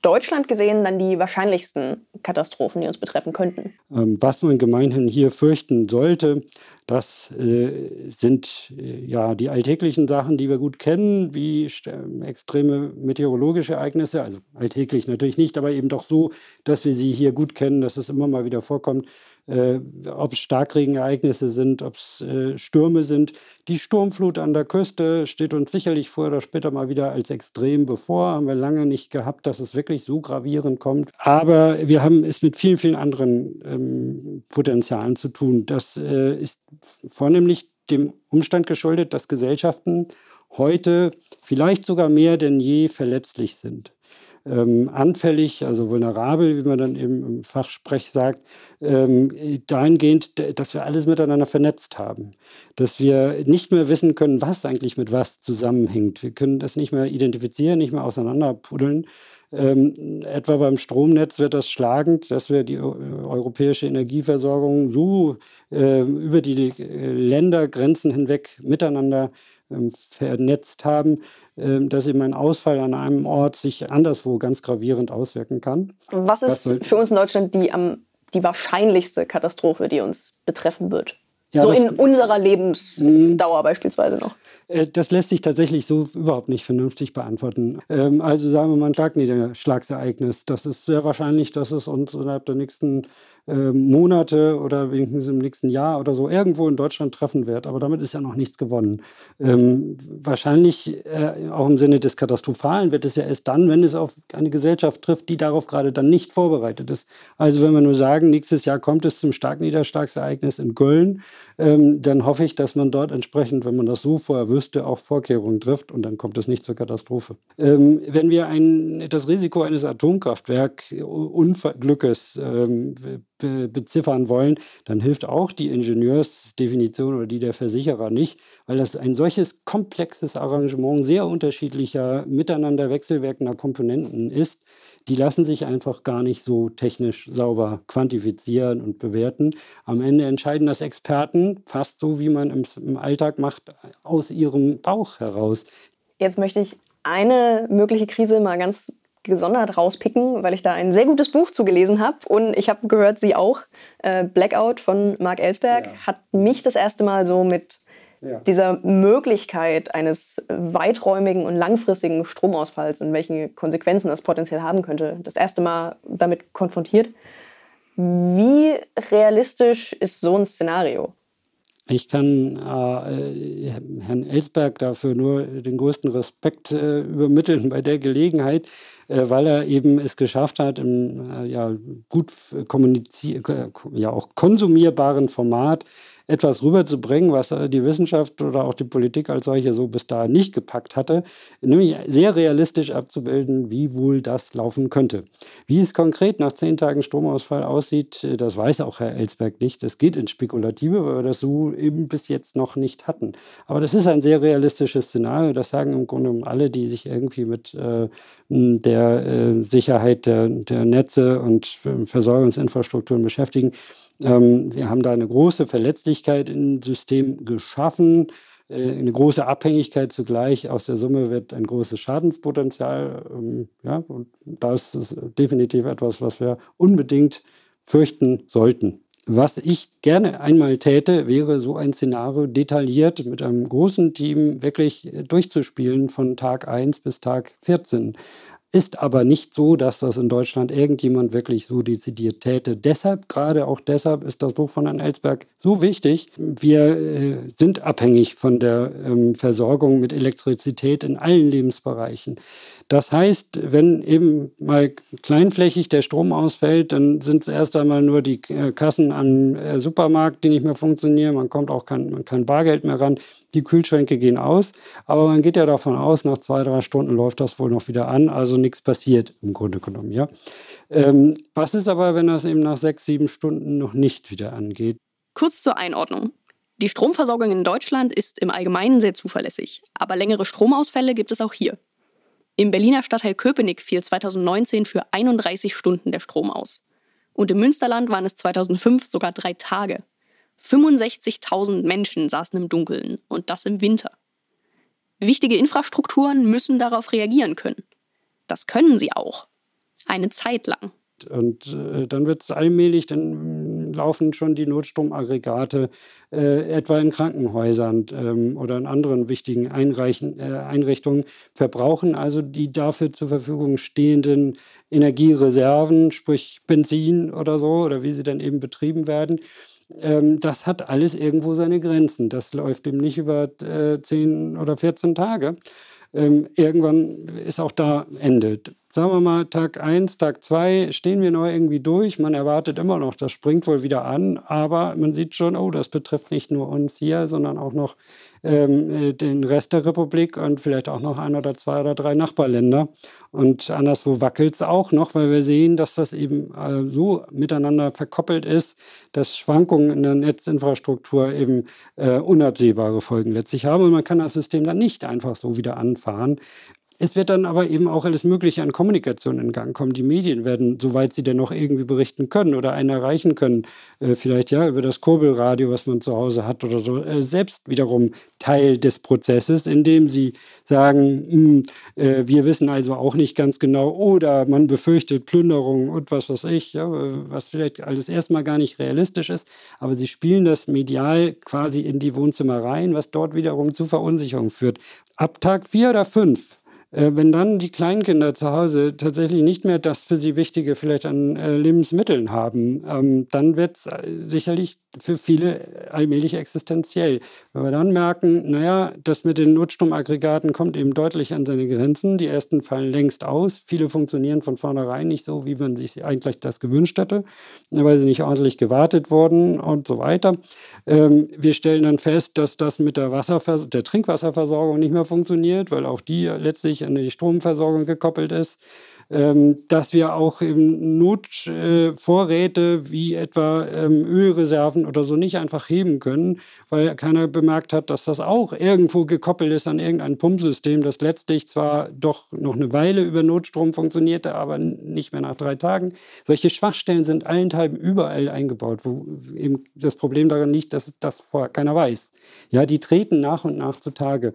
Deutschland gesehen dann die wahrscheinlichsten Katastrophen, die uns betreffen könnten? Ähm, was man gemeinhin hier fürchten sollte, das äh, sind äh, ja die alltäglichen Sachen, die wir gut kennen, wie äh, extreme meteorologische Ereignisse. Also alltäglich natürlich nicht, aber eben doch so, dass wir sie hier gut kennen, dass es immer mal wieder vorkommt äh, ob es Starkregenereignisse sind, ob es äh, Stürme sind. Die Sturmflut an der Küste steht uns sicherlich früher oder später mal wieder als extrem bevor. Haben wir lange nicht gehabt, dass es wirklich so gravierend kommt. Aber wir haben es mit vielen, vielen anderen ähm, Potenzialen zu tun. Das äh, ist vornehmlich dem Umstand geschuldet, dass Gesellschaften heute vielleicht sogar mehr denn je verletzlich sind ähm, anfällig, also vulnerabel, wie man dann eben im Fachsprech sagt, ähm, dahingehend, dass wir alles miteinander vernetzt haben. Dass wir nicht mehr wissen können, was eigentlich mit was zusammenhängt. Wir können das nicht mehr identifizieren, nicht mehr auseinanderpuddeln. Ähm, etwa beim Stromnetz wird das schlagend, dass wir die europäische Energieversorgung so äh, über die äh, Ländergrenzen hinweg miteinander vernetzt haben, ähm, dass eben ein Ausfall an einem Ort sich anderswo ganz gravierend auswirken kann. Was ist für uns in Deutschland die, am, die wahrscheinlichste Katastrophe, die uns betreffen wird? Ja, so in unserer Lebensdauer beispielsweise noch. Äh, das lässt sich tatsächlich so überhaupt nicht vernünftig beantworten. Ähm, also sagen wir mal ein Starkniederschlagsereignis. Das ist sehr wahrscheinlich, dass es uns innerhalb der nächsten ähm, Monate oder wenigstens im nächsten Jahr oder so irgendwo in Deutschland treffen wird. Aber damit ist ja noch nichts gewonnen. Ähm, wahrscheinlich äh, auch im Sinne des Katastrophalen wird es ja erst dann, wenn es auf eine Gesellschaft trifft, die darauf gerade dann nicht vorbereitet ist. Also wenn wir nur sagen, nächstes Jahr kommt es zum Starkniederschlagsereignis in Köln, ähm, dann hoffe ich, dass man dort entsprechend, wenn man das so vorher wüsste, auch Vorkehrungen trifft und dann kommt es nicht zur Katastrophe. Ähm, wenn wir ein, das Risiko eines Atomkraftwerk-Unglückes ähm, be beziffern wollen, dann hilft auch die Ingenieursdefinition oder die der Versicherer nicht, weil das ein solches komplexes Arrangement sehr unterschiedlicher miteinander wechselwirkender Komponenten ist, die lassen sich einfach gar nicht so technisch sauber quantifizieren und bewerten. Am Ende entscheiden das Experten, fast so wie man im, Alltag macht, aus ihrem Bauch heraus. Jetzt möchte ich eine mögliche Krise mal ganz gesondert rauspicken, weil ich da ein sehr gutes Buch zugelesen habe und ich habe gehört, Sie auch. Äh, Blackout von Mark Ellsberg ja. hat mich das erste Mal so mit ja. dieser Möglichkeit eines weiträumigen und langfristigen Stromausfalls und welche Konsequenzen das potenziell haben könnte, das erste Mal damit konfrontiert. Wie realistisch ist so ein Szenario? Ich kann äh, Herrn Ellsberg dafür nur den größten Respekt äh, übermitteln bei der Gelegenheit, äh, weil er eben es geschafft hat, im äh, ja, gut kommunizier ja auch konsumierbaren Format etwas rüberzubringen, was die Wissenschaft oder auch die Politik als solche so bis dahin nicht gepackt hatte, nämlich sehr realistisch abzubilden, wie wohl das laufen könnte. Wie es konkret nach zehn Tagen Stromausfall aussieht, das weiß auch Herr Ellsberg nicht. Das geht ins Spekulative, weil wir das so eben bis jetzt noch nicht hatten. Aber das ist ein sehr realistisches Szenario. Das sagen im Grunde alle, die sich irgendwie mit äh, der äh, Sicherheit der, der Netze und äh, Versorgungsinfrastrukturen beschäftigen. Ähm, wir haben da eine große Verletzlichkeit im System geschaffen, äh, eine große Abhängigkeit zugleich. Aus der Summe wird ein großes Schadenspotenzial. Ähm, ja, und da ist es definitiv etwas, was wir unbedingt fürchten sollten. Was ich gerne einmal täte, wäre so ein Szenario detailliert mit einem großen Team wirklich durchzuspielen von Tag 1 bis Tag 14. Ist aber nicht so, dass das in Deutschland irgendjemand wirklich so dezidiert täte. Deshalb, gerade auch deshalb, ist das Buch von Herrn Ellsberg so wichtig. Wir äh, sind abhängig von der ähm, Versorgung mit Elektrizität in allen Lebensbereichen. Das heißt, wenn eben mal kleinflächig der Strom ausfällt, dann sind es erst einmal nur die äh, Kassen am äh, Supermarkt, die nicht mehr funktionieren. Man kommt auch kein, kein Bargeld mehr ran. Die Kühlschränke gehen aus. Aber man geht ja davon aus, nach zwei, drei Stunden läuft das wohl noch wieder an. Also nichts passiert im Grunde genommen. Ja? Ähm, was ist aber, wenn das eben nach sechs, sieben Stunden noch nicht wieder angeht? Kurz zur Einordnung. Die Stromversorgung in Deutschland ist im Allgemeinen sehr zuverlässig, aber längere Stromausfälle gibt es auch hier. Im Berliner Stadtteil Köpenick fiel 2019 für 31 Stunden der Strom aus. Und im Münsterland waren es 2005 sogar drei Tage. 65.000 Menschen saßen im Dunkeln und das im Winter. Wichtige Infrastrukturen müssen darauf reagieren können. Das können sie auch. Eine Zeit lang. Und äh, dann wird es allmählich, dann laufen schon die Notstromaggregate äh, etwa in Krankenhäusern ähm, oder in anderen wichtigen Einreichen, äh, Einrichtungen, verbrauchen also die dafür zur Verfügung stehenden Energiereserven, sprich Benzin oder so, oder wie sie dann eben betrieben werden. Ähm, das hat alles irgendwo seine Grenzen. Das läuft eben nicht über äh, 10 oder 14 Tage. Ähm, irgendwann ist auch da Ende sagen wir mal, Tag 1, Tag 2 stehen wir noch irgendwie durch. Man erwartet immer noch, das springt wohl wieder an. Aber man sieht schon, oh, das betrifft nicht nur uns hier, sondern auch noch ähm, äh, den Rest der Republik und vielleicht auch noch ein oder zwei oder drei Nachbarländer. Und anderswo wackelt es auch noch, weil wir sehen, dass das eben äh, so miteinander verkoppelt ist, dass Schwankungen in der Netzinfrastruktur eben äh, unabsehbare Folgen letztlich haben. Und man kann das System dann nicht einfach so wieder anfahren. Es wird dann aber eben auch alles Mögliche an Kommunikation in Gang kommen. Die Medien werden, soweit sie denn noch irgendwie berichten können oder einen erreichen können, äh, vielleicht ja über das Kurbelradio, was man zu Hause hat oder so, äh, selbst wiederum Teil des Prozesses, indem sie sagen, mh, hm, äh, wir wissen also auch nicht ganz genau oder man befürchtet Plünderung und was weiß ich, ja, was vielleicht alles erstmal gar nicht realistisch ist, aber sie spielen das medial quasi in die Wohnzimmer rein, was dort wiederum zu Verunsicherung führt. Ab Tag vier oder fünf wenn dann die Kleinkinder zu Hause tatsächlich nicht mehr das für sie Wichtige vielleicht an äh, Lebensmitteln haben, ähm, dann wird es äh, sicherlich für viele allmählich existenziell. Wenn wir dann merken, naja, das mit den Notstromaggregaten kommt eben deutlich an seine Grenzen. Die ersten fallen längst aus. Viele funktionieren von vornherein nicht so, wie man sich eigentlich das gewünscht hätte, weil sie nicht ordentlich gewartet wurden und so weiter. Ähm, wir stellen dann fest, dass das mit der, Wasservers der Trinkwasserversorgung nicht mehr funktioniert, weil auch die letztlich natürlich an die Stromversorgung gekoppelt ist, ähm, dass wir auch Notvorräte wie etwa ähm, Ölreserven oder so nicht einfach heben können, weil keiner bemerkt hat, dass das auch irgendwo gekoppelt ist an irgendein Pumpsystem, das letztlich zwar doch noch eine Weile über Notstrom funktionierte, aber nicht mehr nach drei Tagen. Solche Schwachstellen sind allenthalben überall eingebaut, wo eben das Problem daran liegt, dass das vorher keiner weiß. Ja, die treten nach und nach zutage.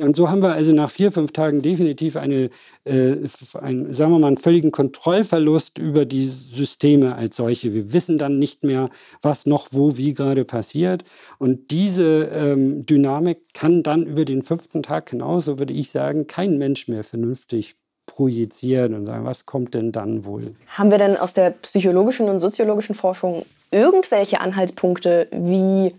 Und so haben wir also nach vier, fünf Tagen definitiv eine, äh, ein, sagen wir mal, einen völligen Kontrollverlust über die Systeme als solche. Wir wissen dann nicht mehr, was noch wo wie gerade passiert. Und diese ähm, Dynamik kann dann über den fünften Tag hinaus, so würde ich sagen, kein Mensch mehr vernünftig projizieren und sagen, was kommt denn dann wohl? Haben wir denn aus der psychologischen und soziologischen Forschung irgendwelche Anhaltspunkte, wie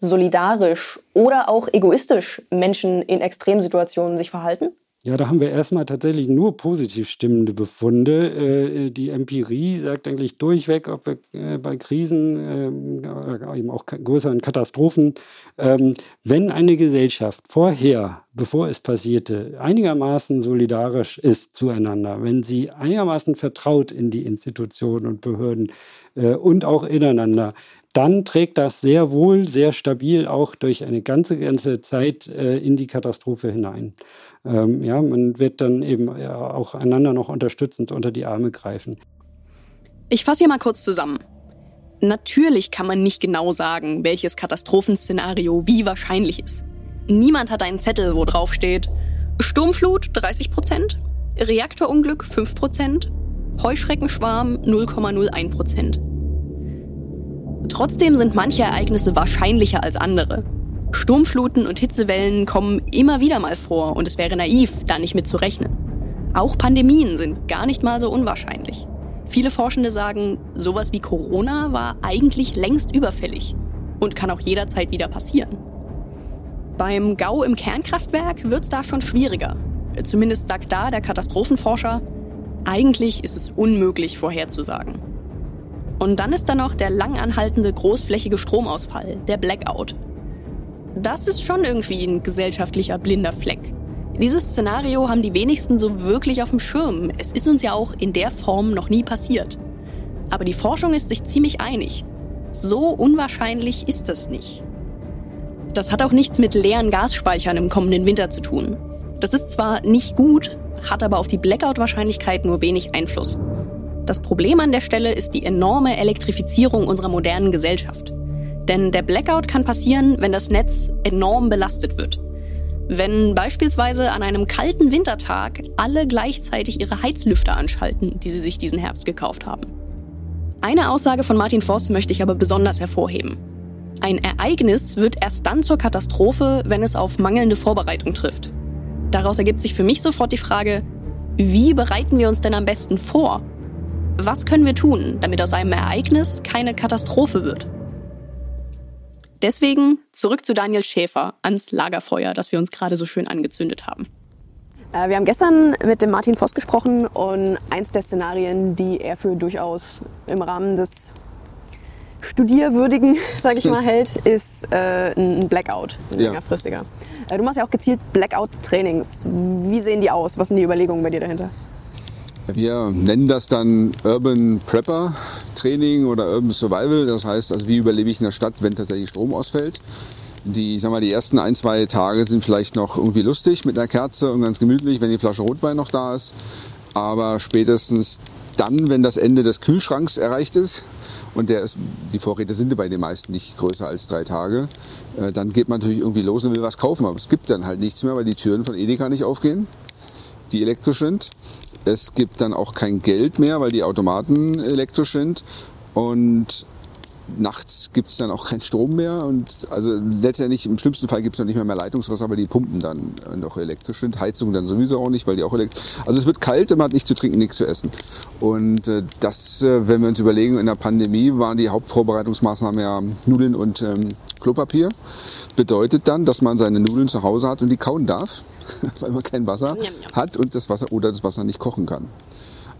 solidarisch oder auch egoistisch Menschen in Extremsituationen sich verhalten? Ja, da haben wir erstmal tatsächlich nur positiv stimmende Befunde. Äh, die Empirie sagt eigentlich durchweg, ob wir äh, bei Krisen, äh, eben auch größeren Katastrophen, ähm, wenn eine Gesellschaft vorher, bevor es passierte, einigermaßen solidarisch ist zueinander, wenn sie einigermaßen vertraut in die Institutionen und Behörden und auch ineinander, dann trägt das sehr wohl, sehr stabil auch durch eine ganze, ganze Zeit äh, in die Katastrophe hinein. Ähm, ja, man wird dann eben ja, auch einander noch unterstützend unter die Arme greifen. Ich fasse hier mal kurz zusammen. Natürlich kann man nicht genau sagen, welches Katastrophenszenario wie wahrscheinlich ist. Niemand hat einen Zettel, wo drauf steht Sturmflut 30 Prozent, Reaktorunglück 5 Prozent, Heuschreckenschwarm 0,01 Prozent. Trotzdem sind manche Ereignisse wahrscheinlicher als andere. Sturmfluten und Hitzewellen kommen immer wieder mal vor und es wäre naiv, da nicht mit zu rechnen. Auch Pandemien sind gar nicht mal so unwahrscheinlich. Viele Forschende sagen, sowas wie Corona war eigentlich längst überfällig und kann auch jederzeit wieder passieren. Beim GAU im Kernkraftwerk wird es da schon schwieriger. Zumindest sagt da der Katastrophenforscher, eigentlich ist es unmöglich vorherzusagen. Und dann ist da noch der lang anhaltende großflächige Stromausfall, der Blackout. Das ist schon irgendwie ein gesellschaftlicher blinder Fleck. Dieses Szenario haben die wenigsten so wirklich auf dem Schirm. Es ist uns ja auch in der Form noch nie passiert. Aber die Forschung ist sich ziemlich einig. So unwahrscheinlich ist das nicht. Das hat auch nichts mit leeren Gasspeichern im kommenden Winter zu tun. Das ist zwar nicht gut, hat aber auf die Blackout-Wahrscheinlichkeit nur wenig Einfluss. Das Problem an der Stelle ist die enorme Elektrifizierung unserer modernen Gesellschaft. Denn der Blackout kann passieren, wenn das Netz enorm belastet wird. Wenn beispielsweise an einem kalten Wintertag alle gleichzeitig ihre Heizlüfter anschalten, die sie sich diesen Herbst gekauft haben. Eine Aussage von Martin Voss möchte ich aber besonders hervorheben. Ein Ereignis wird erst dann zur Katastrophe, wenn es auf mangelnde Vorbereitung trifft. Daraus ergibt sich für mich sofort die Frage, wie bereiten wir uns denn am besten vor? Was können wir tun, damit aus einem Ereignis keine Katastrophe wird? Deswegen zurück zu Daniel Schäfer ans Lagerfeuer, das wir uns gerade so schön angezündet haben. Äh, wir haben gestern mit dem Martin Voss gesprochen und eins der Szenarien, die er für durchaus im Rahmen des Studierwürdigen, *laughs* sage ich mal, *laughs* hält, ist äh, ein Blackout, ein Ja. längerfristiger. Äh, du machst ja auch gezielt Blackout-Trainings. Wie sehen die aus? Was sind die Überlegungen bei dir dahinter? Wir nennen das dann Urban Prepper Training oder Urban Survival. Das heißt, also wie überlebe ich in der Stadt, wenn tatsächlich Strom ausfällt. Die, ich sag mal, die ersten ein, zwei Tage sind vielleicht noch irgendwie lustig mit einer Kerze und ganz gemütlich, wenn die Flasche Rotwein noch da ist. Aber spätestens dann, wenn das Ende des Kühlschranks erreicht ist, und der ist, die Vorräte sind bei den meisten nicht größer als drei Tage, äh, dann geht man natürlich irgendwie los und will was kaufen. Aber es gibt dann halt nichts mehr, weil die Türen von Edeka nicht aufgehen, die elektrisch sind. Es gibt dann auch kein Geld mehr, weil die Automaten elektrisch sind. Und nachts gibt es dann auch keinen Strom mehr. Und also letztendlich im schlimmsten Fall gibt es noch nicht mehr, mehr Leitungswasser, weil die Pumpen dann noch elektrisch sind. Heizung dann sowieso auch nicht, weil die auch elektrisch Also es wird kalt, man hat nichts zu trinken, nichts zu essen. Und äh, das, äh, wenn wir uns überlegen, in der Pandemie waren die Hauptvorbereitungsmaßnahmen ja Nudeln und ähm, Klopapier. Bedeutet dann, dass man seine Nudeln zu Hause hat und die kauen darf, *laughs* weil man kein Wasser hat und das Wasser oder das Wasser nicht kochen kann.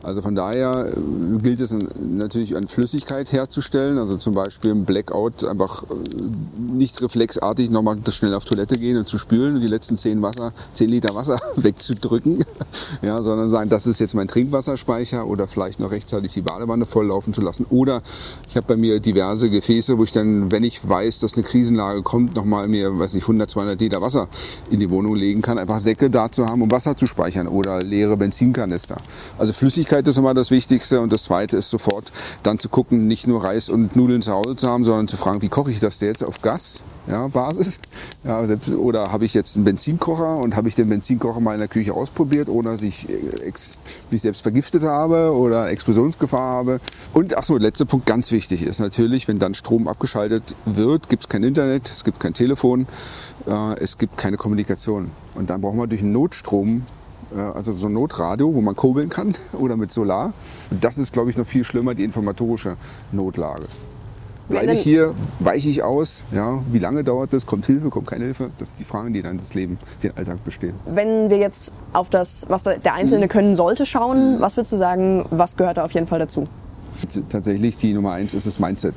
Also von daher äh, gilt es natürlich an Flüssigkeit herzustellen, also zum Beispiel im Blackout einfach äh, nicht reflexartig nochmal schnell auf Toilette gehen und zu spülen und die letzten 10, Wasser, 10 Liter Wasser *laughs* wegzudrücken, ja, sondern sagen, das ist jetzt mein Trinkwasserspeicher oder vielleicht noch rechtzeitig die Badewanne volllaufen zu lassen. Oder ich habe bei mir diverse Gefäße, wo ich dann, wenn ich weiß, dass eine Krisenlage kommt, nochmal mir, weiß nicht, 100, 200 Liter Wasser in die Wohnung legen kann, einfach Säcke da zu haben, um Wasser zu speichern oder leere Benzinkanister. Also Flüssigkeit ist immer das Wichtigste und das Zweite ist sofort dann zu gucken, nicht nur Reis und Nudeln zu Hause zu haben, sondern zu fragen, wie koche ich das jetzt auf Gas? Ja, Basis. Ja, oder habe ich jetzt einen Benzinkocher und habe ich den Benzinkocher mal in der Küche ausprobiert, ohne dass ich äh, mich selbst vergiftet habe oder Explosionsgefahr habe. Und ach so, letzter Punkt, ganz wichtig ist natürlich, wenn dann Strom abgeschaltet wird, gibt es kein Internet, es gibt kein Telefon, äh, es gibt keine Kommunikation. Und dann braucht man durch einen Notstrom also so ein Notradio, wo man kurbeln kann *laughs* oder mit Solar. Das ist, glaube ich, noch viel schlimmer, die informatorische Notlage. Bleibe ich hier, weiche ich aus? Ja, wie lange dauert das? Kommt Hilfe, kommt keine Hilfe? Das sind die Fragen, die dann das Leben, den Alltag bestehen. Wenn wir jetzt auf das, was der Einzelne können sollte, schauen, was würdest du sagen, was gehört da auf jeden Fall dazu? Tatsächlich die Nummer eins ist das Mindset.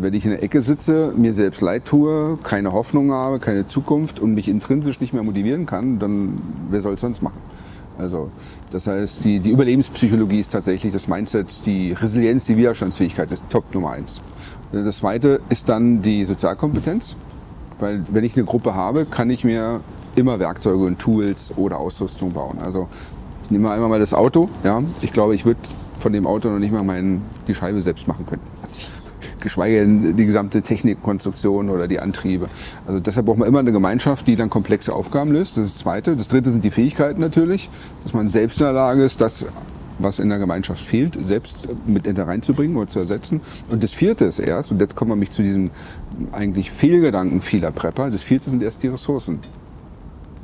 Wenn ich in der Ecke sitze, mir selbst leid tue, keine Hoffnung habe, keine Zukunft und mich intrinsisch nicht mehr motivieren kann, dann wer soll es sonst machen? Also das heißt, die, die Überlebenspsychologie ist tatsächlich das Mindset, die Resilienz, die Widerstandsfähigkeit ist Top Nummer eins. Das zweite ist dann die Sozialkompetenz, weil wenn ich eine Gruppe habe, kann ich mir immer Werkzeuge und Tools oder Ausrüstung bauen. Also ich nehme einmal mal das Auto. Ja, ich glaube, ich würde von dem Auto noch nicht mal mein, die Scheibe selbst machen können geschweige denn die gesamte Technikkonstruktion oder die Antriebe. Also deshalb braucht man immer eine Gemeinschaft, die dann komplexe Aufgaben löst. Das ist das Zweite. Das Dritte sind die Fähigkeiten natürlich, dass man selbst in der Lage ist, das was in der Gemeinschaft fehlt, selbst mit reinzubringen oder zu ersetzen. Und das vierte ist erst, und jetzt kommen wir mich zu diesem eigentlich Fehlgedanken vieler Prepper, das vierte sind erst die Ressourcen.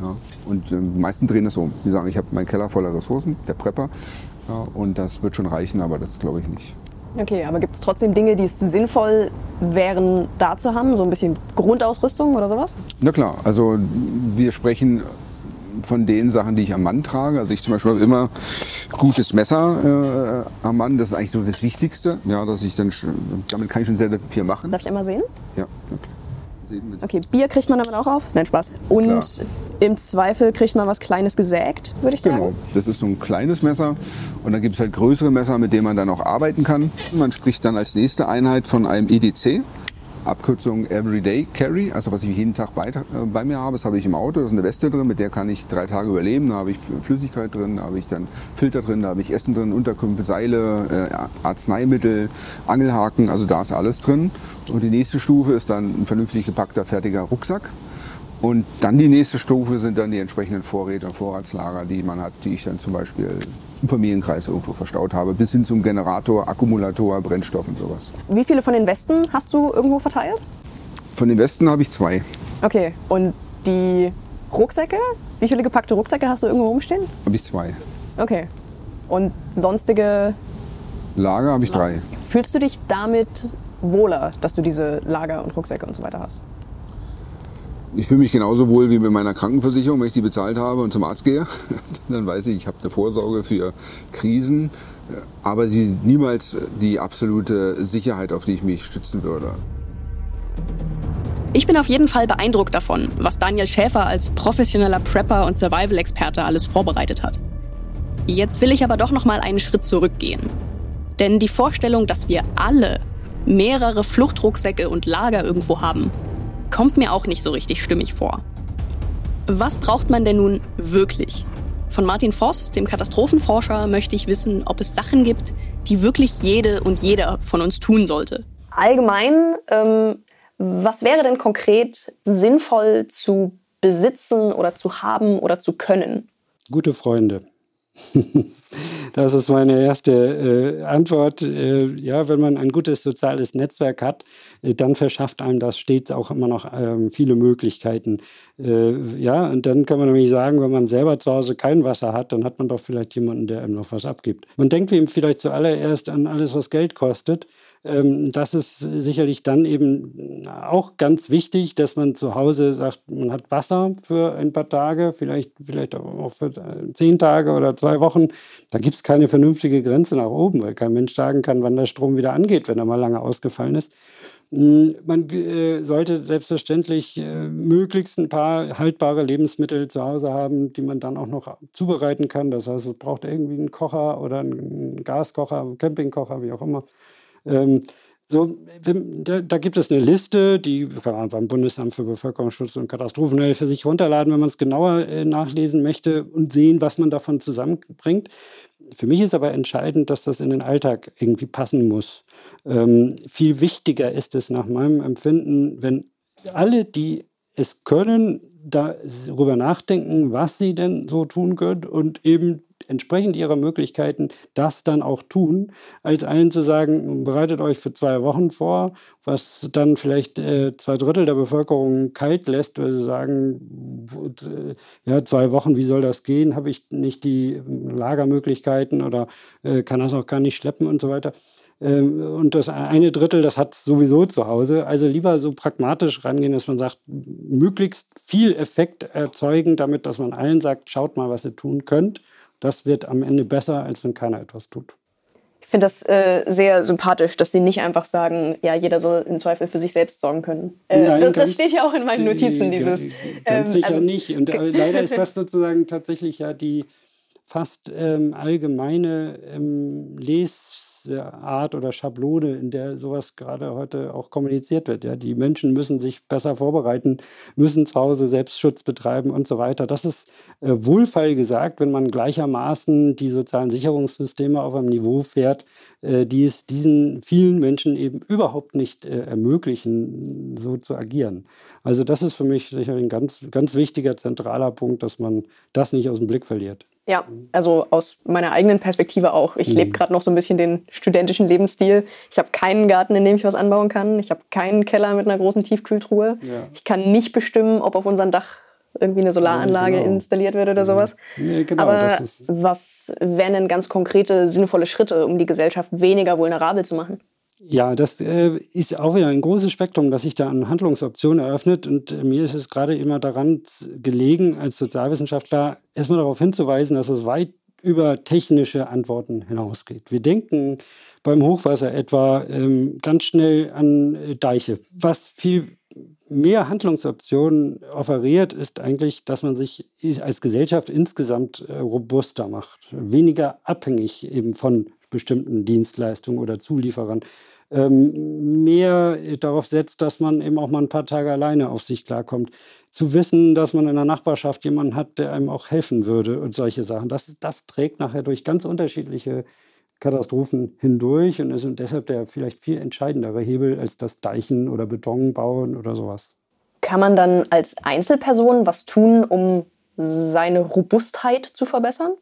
Ja, und äh, die meisten drehen das um. Die sagen, ich habe meinen Keller voller Ressourcen, der Prepper, ja, und das wird schon reichen, aber das glaube ich nicht. Okay, aber gibt es trotzdem Dinge, die es sinnvoll wären, da zu haben? So ein bisschen Grundausrüstung oder sowas? Na klar, also wir sprechen von den Sachen, die ich am Mann trage. Also ich zum Beispiel habe immer gutes Messer äh, am Mann. Das ist eigentlich so das Wichtigste. Ja, dass ich dann damit kann ich schon sehr viel machen. Darf ich einmal sehen? Ja, klar. Sehen. Okay, Bier kriegt man damit auch auf? Nein, Spaß. Und Klar. Im Zweifel kriegt man was Kleines gesägt, würde ich sagen. Genau, das ist so ein kleines Messer und dann gibt es halt größere Messer, mit denen man dann auch arbeiten kann. Man spricht dann als nächste Einheit von einem EDC, Abkürzung Everyday Carry, also was ich jeden Tag bei, äh, bei mir habe. Das habe ich im Auto, da ist eine Weste drin, mit der kann ich drei Tage überleben. Da habe ich Flüssigkeit drin, da habe ich dann Filter drin, da habe ich Essen drin, Unterkünfte, Seile, äh, Arzneimittel, Angelhaken, also da ist alles drin. Und die nächste Stufe ist dann ein vernünftig gepackter, fertiger Rucksack. Und dann die nächste Stufe sind dann die entsprechenden Vorräte und Vorratslager, die man hat, die ich dann zum Beispiel im Familienkreis irgendwo verstaut habe, bis hin zum Generator, Akkumulator, Brennstoff und sowas. Wie viele von den Westen hast du irgendwo verteilt? Von den Westen habe ich zwei. Okay, und die Rucksäcke? Wie viele gepackte Rucksäcke hast du irgendwo rumstehen? Habe ich zwei. Okay. Und sonstige Lager habe ich drei. Fühlst du dich damit wohler, dass du diese Lager und Rucksäcke und so weiter hast? Ich fühle mich genauso wohl wie mit meiner Krankenversicherung, wenn ich die bezahlt habe und zum Arzt gehe. *laughs* Dann weiß ich, ich habe eine Vorsorge für Krisen, aber sie sind niemals die absolute Sicherheit, auf die ich mich stützen würde. Ich bin auf jeden Fall beeindruckt davon, was Daniel Schäfer als professioneller Prepper und Survival-Experte alles vorbereitet hat. Jetzt will ich aber doch noch mal einen Schritt zurückgehen. Denn die Vorstellung, dass wir alle mehrere Fluchtrucksäcke und Lager irgendwo haben, kommt mir auch nicht so richtig stimmig vor. Was braucht man denn nun wirklich? Von Martin Voss, dem Katastrophenforscher, möchte ich wissen, ob es Sachen gibt, die wirklich jede und jeder von uns tun sollte. Allgemein, ähm, was wäre denn konkret sinnvoll zu besitzen oder zu haben oder zu können? Gute Freunde. *laughs* Das ist meine erste äh, Antwort. Äh, ja, wenn man ein gutes soziales Netzwerk hat, äh, dann verschafft einem das stets auch immer noch ähm, viele Möglichkeiten. Äh, ja, und dann kann man nämlich sagen, wenn man selber zu Hause kein Wasser hat, dann hat man doch vielleicht jemanden, der einem noch was abgibt. Man denkt ihm vielleicht zuallererst an alles, was Geld kostet. Ähm, das ist sicherlich dann eben auch ganz wichtig, dass man zu Hause sagt, man hat Wasser für ein paar Tage, vielleicht, vielleicht auch für äh, zehn Tage oder zwei Wochen. Da gibt es keine vernünftige Grenze nach oben, weil kein Mensch sagen kann, wann der Strom wieder angeht, wenn er mal lange ausgefallen ist. Hm, man äh, sollte selbstverständlich äh, möglichst ein paar haltbare Lebensmittel zu Hause haben, die man dann auch noch zubereiten kann. Das heißt, es braucht irgendwie einen Kocher oder einen Gaskocher, einen Campingkocher, wie auch immer. Ähm, so, da, da, gibt es eine Liste, die kann man beim Bundesamt für Bevölkerungsschutz und Katastrophenhilfe sich runterladen, wenn man es genauer äh, nachlesen möchte und sehen, was man davon zusammenbringt. Für mich ist aber entscheidend, dass das in den Alltag irgendwie passen muss. Ähm, viel wichtiger ist es nach meinem Empfinden, wenn alle, die es können, darüber nachdenken, was sie denn so tun können und eben entsprechend ihrer Möglichkeiten das dann auch tun, als allen zu sagen, bereitet euch für zwei Wochen vor, was dann vielleicht äh, zwei Drittel der Bevölkerung kalt lässt, weil sie sagen, äh, ja, zwei Wochen, wie soll das gehen? Habe ich nicht die Lagermöglichkeiten oder äh, kann das auch gar nicht schleppen und so weiter. Ähm, und das eine Drittel, das hat sowieso zu Hause. Also lieber so pragmatisch rangehen, dass man sagt, möglichst viel Effekt erzeugen, damit, dass man allen sagt, schaut mal, was ihr tun könnt. Das wird am Ende besser, als wenn keiner etwas tut. Ich finde das äh, sehr sympathisch, dass Sie nicht einfach sagen, ja, jeder soll im Zweifel für sich selbst sorgen können. Äh, Nein, das, das, steht ja auch in meinen Notizen, dieses. Ganz ähm, sicher also, nicht. Und äh, leider ist *laughs* das sozusagen tatsächlich ja die fast ähm, allgemeine ähm, Les- Art oder Schablone, in der sowas gerade heute auch kommuniziert wird. Ja, die Menschen müssen sich besser vorbereiten, müssen zu Hause Selbstschutz betreiben und so weiter. Das ist äh, wohlfeil gesagt, wenn man gleichermaßen die sozialen Sicherungssysteme auf einem Niveau fährt, äh, die es diesen vielen Menschen eben überhaupt nicht äh, ermöglichen, so zu agieren. Also das ist für mich sicherlich ein ganz, ganz wichtiger, zentraler Punkt, dass man das nicht aus dem Blick verliert. Ja, also aus meiner eigenen Perspektive auch. Ich mhm. lebe gerade noch so ein bisschen den studentischen Lebensstil. Ich habe keinen Garten, in dem ich was anbauen kann. Ich habe keinen Keller mit einer großen Tiefkühltruhe. Ja. Ich kann nicht bestimmen, ob auf unserem Dach irgendwie eine Solaranlage ja, genau. installiert wird oder mhm. sowas. Nee, genau, Aber was wären denn ganz konkrete, sinnvolle Schritte, um die Gesellschaft weniger vulnerabel zu machen? Ja, das äh, ist auch wieder ein großes Spektrum, das sich da an Handlungsoptionen eröffnet. Und äh, mir ist es gerade immer daran gelegen, als Sozialwissenschaftler erstmal darauf hinzuweisen, dass es weit über technische Antworten hinausgeht. Wir denken beim Hochwasser etwa ähm, ganz schnell an äh, Deiche. Was viel mehr Handlungsoptionen offeriert, ist eigentlich, dass man sich als Gesellschaft insgesamt äh, robuster macht, weniger abhängig eben von bestimmten Dienstleistungen oder Zulieferern ähm, mehr darauf setzt, dass man eben auch mal ein paar Tage alleine auf sich klarkommt. Zu wissen, dass man in der Nachbarschaft jemanden hat, der einem auch helfen würde und solche Sachen. Das, das trägt nachher durch ganz unterschiedliche Katastrophen hindurch und ist deshalb der vielleicht viel entscheidendere Hebel als das Deichen oder Beton bauen oder sowas. Kann man dann als Einzelperson was tun, um seine Robustheit zu verbessern?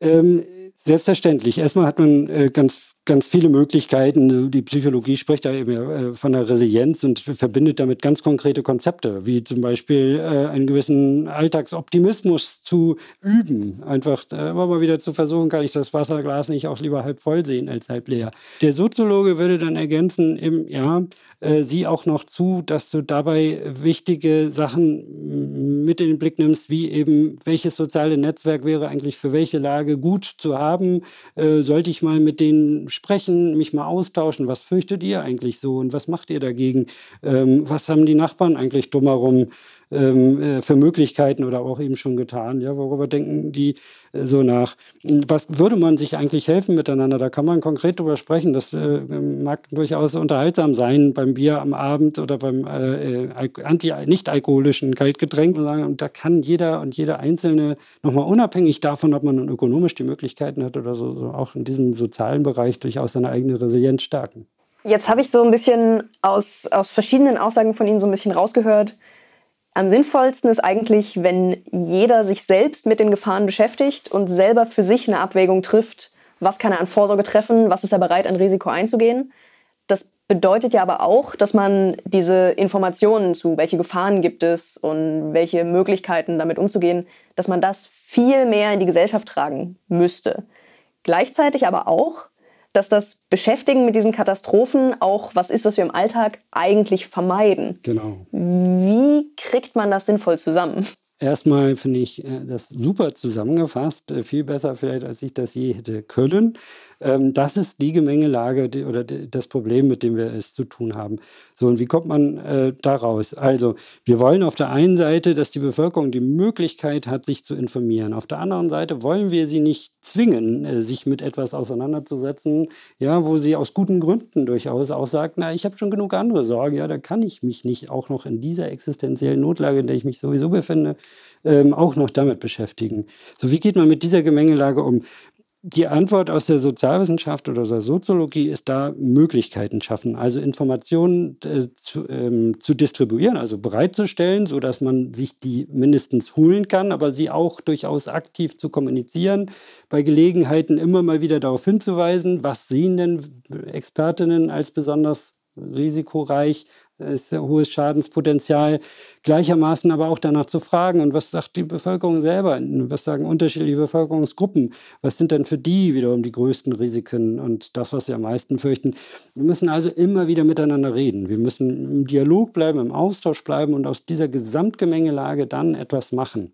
Ähm, selbstverständlich. Erstmal hat man äh, ganz ganz viele Möglichkeiten. Die Psychologie spricht ja eben äh, von der Resilienz und verbindet damit ganz konkrete Konzepte, wie zum Beispiel äh, einen gewissen Alltagsoptimismus zu üben. Einfach äh, immer mal wieder zu versuchen, kann ich das Wasserglas nicht auch lieber halb voll sehen als halb leer. Der Soziologe würde dann ergänzen, eben, ja, sieh auch noch zu, dass du dabei wichtige Sachen mit in den Blick nimmst, wie eben, welches soziale Netzwerk wäre eigentlich für welche Lage gut zu haben. sollte ich mal mit den sprechen, mich mal austauschen. Was fürchtet ihr eigentlich so und was macht ihr dagegen? Ähm, was haben die Nachbarn eigentlich drumherum ähm, äh, für Möglichkeiten oder auch eben schon getan? Ja, worüber denken die äh, so nach? Was würde man sich eigentlich helfen miteinander? Da kann man konkret drüber sprechen. Das äh, mag durchaus unterhaltsam sein beim Bier am Abend oder beim äh, äh anti nicht alkoholischen Kaltgetränk. Und da kann jeder und jeder Einzelne nochmal unabhängig davon, ob man ökonomisch die Möglichkeiten hat oder so, so auch in diesem sozialen Bereich durchaus seine eigene Resilienz stärken. Jetzt habe ich so ein bisschen aus, aus verschiedenen Aussagen von Ihnen so ein bisschen rausgehört, am sinnvollsten ist eigentlich, wenn jeder sich selbst mit den Gefahren beschäftigt und selber für sich eine Abwägung trifft, was kann er an Vorsorge treffen, was ist er bereit, ein Risiko einzugehen. Das bedeutet ja aber auch, dass man diese Informationen zu, welche Gefahren gibt es und welche Möglichkeiten damit umzugehen, dass man das viel mehr in die Gesellschaft tragen müsste. Gleichzeitig aber auch, dass das Beschäftigen mit diesen Katastrophen auch was ist, was wir im Alltag eigentlich vermeiden. Genau. Wie kriegt man das sinnvoll zusammen? Erstmal finde ich äh, das super zusammengefasst, äh, viel besser vielleicht, als ich das je hätte können. Ähm, das ist die Gemengelage oder das Problem, mit dem wir es zu tun haben. So, und wie kommt man äh, daraus? Also, wir wollen auf der einen Seite, dass die Bevölkerung die Möglichkeit hat, sich zu informieren. Auf der anderen Seite wollen wir sie nicht zwingen, äh, sich mit etwas auseinanderzusetzen, ja, wo sie aus guten Gründen durchaus auch sagt, na, ich habe schon genug andere Sorgen, ja, da kann ich mich nicht auch noch in dieser existenziellen Notlage, in der ich mich sowieso befinde, ähm, auch noch damit beschäftigen. So, wie geht man mit dieser Gemengelage um? die Antwort aus der Sozialwissenschaft oder der Soziologie ist da Möglichkeiten schaffen, also Informationen äh, zu, ähm, zu, distribuieren, also bereitzustellen, sodass man sich die mindestens holen kann, aber sie auch durchaus aktiv zu kommunizieren, bei Gelegenheiten immer mal wieder darauf hinzuweisen, was sehen denn Expertinnen als besonders risikoreich, ist ein hohes Schadenspotenzial, gleichermaßen aber auch danach zu fragen, und was sagt die Bevölkerung selber, was sagen unterschiedliche Bevölkerungsgruppen, was sind denn für die wiederum die größten Risiken und das, was sie am meisten fürchten. Wir müssen also immer wieder miteinander reden. Wir müssen im Dialog bleiben, im Austausch bleiben und aus dieser Gesamtgemengelage dann etwas machen.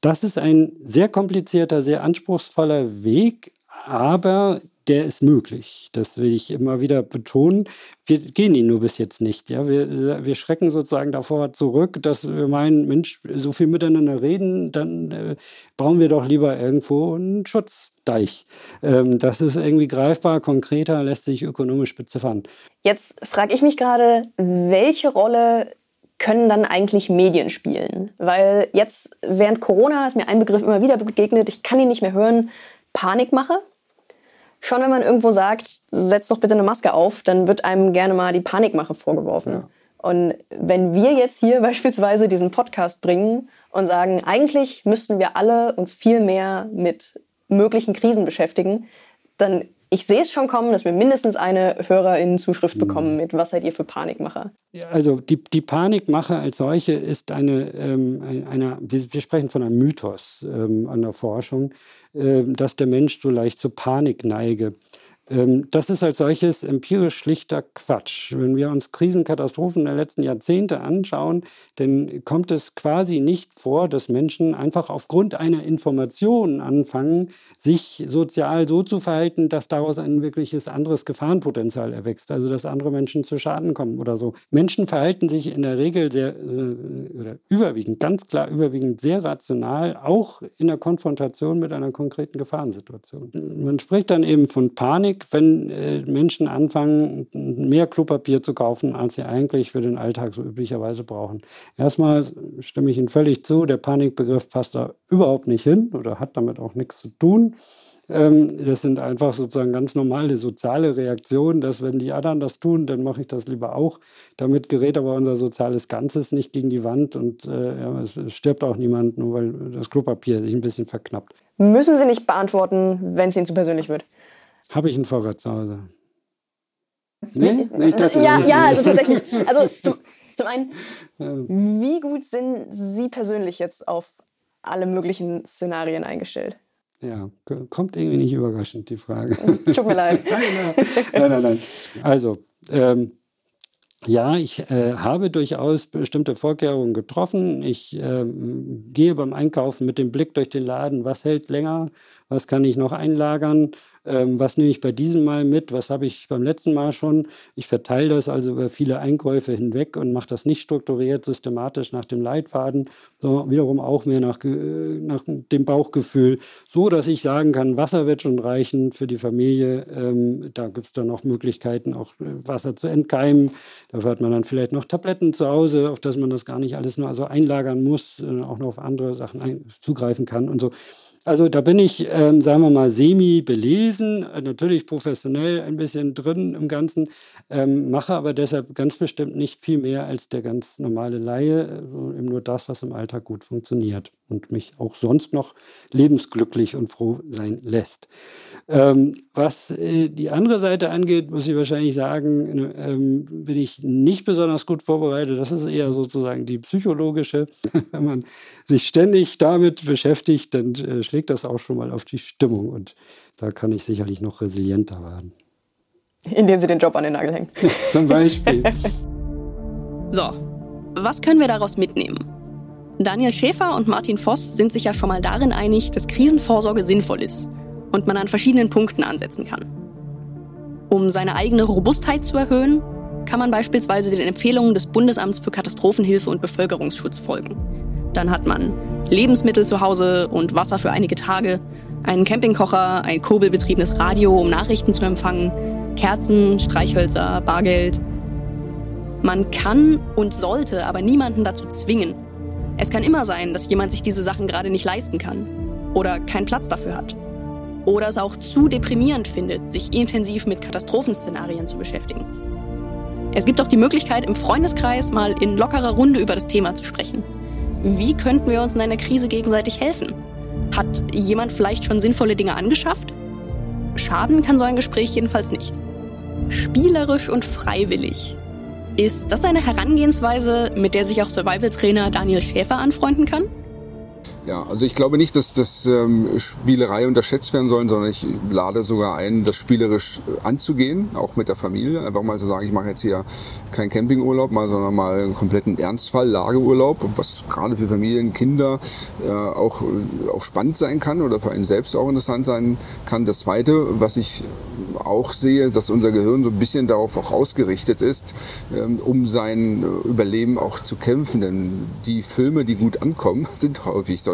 Das ist ein sehr komplizierter, sehr anspruchsvoller Weg, aber der ist möglich. Das will ich immer wieder betonen. Wir gehen ihn nur bis jetzt nicht. Ja? Wir, wir schrecken sozusagen davor zurück, dass wir meinen, Mensch, so viel miteinander reden, dann äh, bauen wir doch lieber irgendwo einen Schutzdeich. Ähm, das ist irgendwie greifbar, konkreter, lässt sich ökonomisch beziffern. Jetzt frage ich mich gerade, welche Rolle können dann eigentlich Medien spielen? Weil jetzt während Corona ist mir ein Begriff immer wieder begegnet, ich kann ihn nicht mehr hören, Panikmache schon wenn man irgendwo sagt, setz doch bitte eine Maske auf, dann wird einem gerne mal die Panikmache vorgeworfen. Ja. Und wenn wir jetzt hier *laughs* beispielsweise diesen Podcast bringen und sagen, eigentlich müssten wir alle uns viel mehr mit möglichen Krisen beschäftigen, dann ich sehe es schon kommen, dass wir mindestens eine Hörerinnenzuschrift bekommen mhm. mit Was seid ihr für Panikmacher? Ja, also die, die Panikmache als solche ist eine, ähm, eine wir, wir, sprechen von einem Mythos ähm, an der Forschung, äh, dass der Mensch so leicht zur Panik neige. Ähm, das ist als solches empirisch schlichter Quatsch. Wenn wir uns Krisenkatastrophen der letzten Jahrzehnte anschauen, dann kommt es quasi nicht vor, dass Menschen einfach aufgrund einer Information anfangen, sich sozial so zu verhalten, dass daraus ein wirkliches anderes Gefahrenpotenzial erwächst, also dass andere Menschen zu Schaden kommen oder so. Menschen verhalten sich in der Regel sehr äh, oder überwiegend, ganz klar überwiegend sehr rational, auch in der Konfrontation mit einer konkreten Gefahrensituation. Man spricht dann eben von Panik Panik, wenn äh, Menschen anfangen, mehr Klopapier zu kaufen, als sie eigentlich für den Alltag so üblicherweise brauchen. Erstmal stimme ich Ihnen völlig zu, der Panikbegriff passt da überhaupt nicht hin oder hat damit auch nichts zu tun. Ähm, das sind einfach sozusagen ganz normale soziale Reaktionen, dass wenn die anderen das tun, dann mache ich das lieber auch. Damit gerät aber unser soziales Ganzes nicht gegen die Wand und äh, es stirbt auch niemand, nur weil das Klopapier sich ein bisschen verknappt. Müssen Sie nicht beantworten, wenn es Ihnen zu persönlich wird. Habe ich ein Vorrat zu Hause? *laughs* Nee? nee ich dachte, ja, ja, also tatsächlich. Also zum, *laughs* zum einen, wie gut sind Sie persönlich jetzt auf alle möglichen Szenarien eingestellt? Ja, kommt irgendwie nicht überraschend, die Frage. *laughs* Tut mir leid. nein, nein, nein, nein. Also, ähm, ja, ich äh, habe durchaus bestimmte Vorkehrungen getroffen. Ich äh, gehe beim Einkaufen mit dem Blick durch den Laden, was hält länger, was kann ich noch einlagern, ähm, was nehme ich bei diesem Mal mit, was habe ich beim letzten Mal schon. Ich verteile das also über viele Einkäufe hinweg und mache das nicht strukturiert, systematisch nach dem Leitfaden, sondern wiederum auch mehr nach, nach dem Bauchgefühl, so dass ich sagen kann, Wasser wird schon reichen für die Familie. Ähm, da gibt es dann auch Möglichkeiten, auch äh, Wasser zu entkeimen. Dafür hat man dann vielleicht noch Tabletten zu Hause, auf das man das gar nicht alles nur also einlagern muss, äh, auch noch auf andere Sachen zugreifen kann und so. Also da bin ich, ähm, sagen wir mal, semi belesen, äh, natürlich professionell ein bisschen drin im Ganzen, ähm, mache aber deshalb ganz bestimmt nicht viel mehr als der ganz normale Laie, also eben nur das, was im Alltag gut funktioniert und mich auch sonst noch lebensglücklich und froh sein lässt. Ähm, was äh, die andere Seite angeht, muss ich wahrscheinlich sagen, ne, ähm, bin ich nicht besonders gut vorbereitet. Das ist eher sozusagen die psychologische. *laughs* Wenn man sich ständig damit beschäftigt, dann äh, schlägt das auch schon mal auf die Stimmung und da kann ich sicherlich noch resilienter werden. Indem Sie den Job an den Nagel hängen. *laughs* Zum Beispiel. *laughs* so, was können wir daraus mitnehmen? Daniel Schäfer und Martin Voss sind sich ja schon mal darin einig, dass Krisenvorsorge sinnvoll ist und man an verschiedenen Punkten ansetzen kann. Um seine eigene Robustheit zu erhöhen, kann man beispielsweise den Empfehlungen des Bundesamts für Katastrophenhilfe und Bevölkerungsschutz folgen. Dann hat man Lebensmittel zu Hause und Wasser für einige Tage, einen Campingkocher, ein kurbelbetriebenes Radio, um Nachrichten zu empfangen, Kerzen, Streichhölzer, Bargeld. Man kann und sollte aber niemanden dazu zwingen, es kann immer sein, dass jemand sich diese Sachen gerade nicht leisten kann oder keinen Platz dafür hat. Oder es auch zu deprimierend findet, sich intensiv mit Katastrophenszenarien zu beschäftigen. Es gibt auch die Möglichkeit, im Freundeskreis mal in lockerer Runde über das Thema zu sprechen. Wie könnten wir uns in einer Krise gegenseitig helfen? Hat jemand vielleicht schon sinnvolle Dinge angeschafft? Schaden kann so ein Gespräch jedenfalls nicht. Spielerisch und freiwillig ist das eine Herangehensweise, mit der sich auch Survival-Trainer Daniel Schäfer anfreunden kann? Ja, also ich glaube nicht, dass das ähm, Spielerei unterschätzt werden sollen, sondern ich lade sogar ein, das spielerisch äh, anzugehen, auch mit der Familie. Einfach mal zu sagen, ich mache jetzt hier keinen Campingurlaub, mal, sondern mal einen kompletten Ernstfall, Lageurlaub, was gerade für Familien, Kinder äh, auch, äh, auch spannend sein kann oder für einen selbst auch interessant sein kann. Das Zweite, was ich auch sehe, dass unser Gehirn so ein bisschen darauf auch ausgerichtet ist, ähm, um sein äh, Überleben auch zu kämpfen. Denn die Filme, die gut ankommen, *laughs* sind häufig solche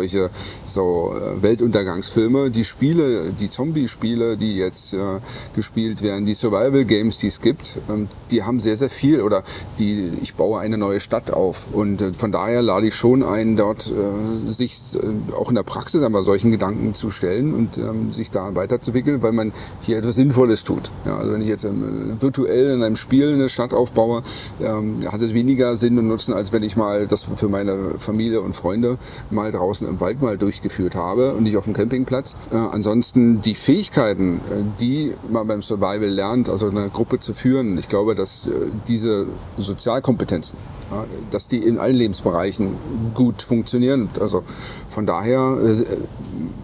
so äh, Weltuntergangsfilme. Die Spiele, die Zombie-Spiele, die jetzt äh, gespielt werden, die Survival-Games, die es gibt, ähm, die haben sehr, sehr viel oder die, ich baue eine neue Stadt auf. Und von daher lade ich schon ein, dort sich auch in der Praxis einmal solchen Gedanken zu stellen und ähm, sich da weiterzuwickeln, weil man hier etwas Sinnvolles Sinnvolles tut. Ja, also wenn ich jetzt ähm, virtuell in einem Spiel eine Stadt aufbaue, ähm, hat es weniger Sinn und Nutzen, als wenn ich mal das für meine Familie und Freunde mal draußen im Wald mal durchgeführt habe und nicht auf dem Campingplatz. Äh, ansonsten die Fähigkeiten, äh, die man beim Survival lernt, also eine Gruppe zu führen, ich glaube, dass äh, diese Sozialkompetenzen, ja, dass die in allen Lebensbereichen gut funktionieren. Also von daher, äh,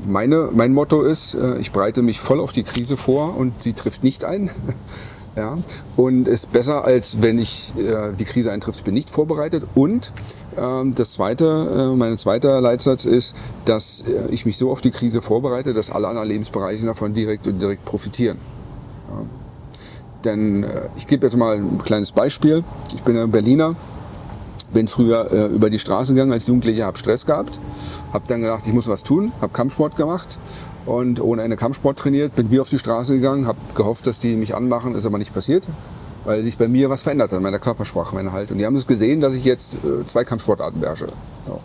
meine, mein Motto ist, ich bereite mich voll auf die Krise vor und sie trifft nicht ein. *laughs* ja, und ist besser, als wenn ich äh, die Krise eintrifft, bin nicht vorbereitet. Und ähm, das zweite, mein zweiter Leitsatz ist, dass ich mich so auf die Krise vorbereite, dass alle anderen Lebensbereiche davon direkt und direkt profitieren. Ja. Denn ich gebe jetzt mal ein kleines Beispiel. Ich bin ein Berliner, bin früher äh, über die Straße gegangen als Jugendlicher, habe Stress gehabt, habe dann gedacht, ich muss was tun, habe Kampfsport gemacht und ohne eine Kampfsport trainiert, bin wie auf die Straße gegangen, habe gehofft, dass die mich anmachen, ist aber nicht passiert, weil sich bei mir was verändert hat, meiner Körpersprache, meiner Haltung. Und die haben es gesehen, dass ich jetzt äh, zwei Kampfsportarten beherrsche. So.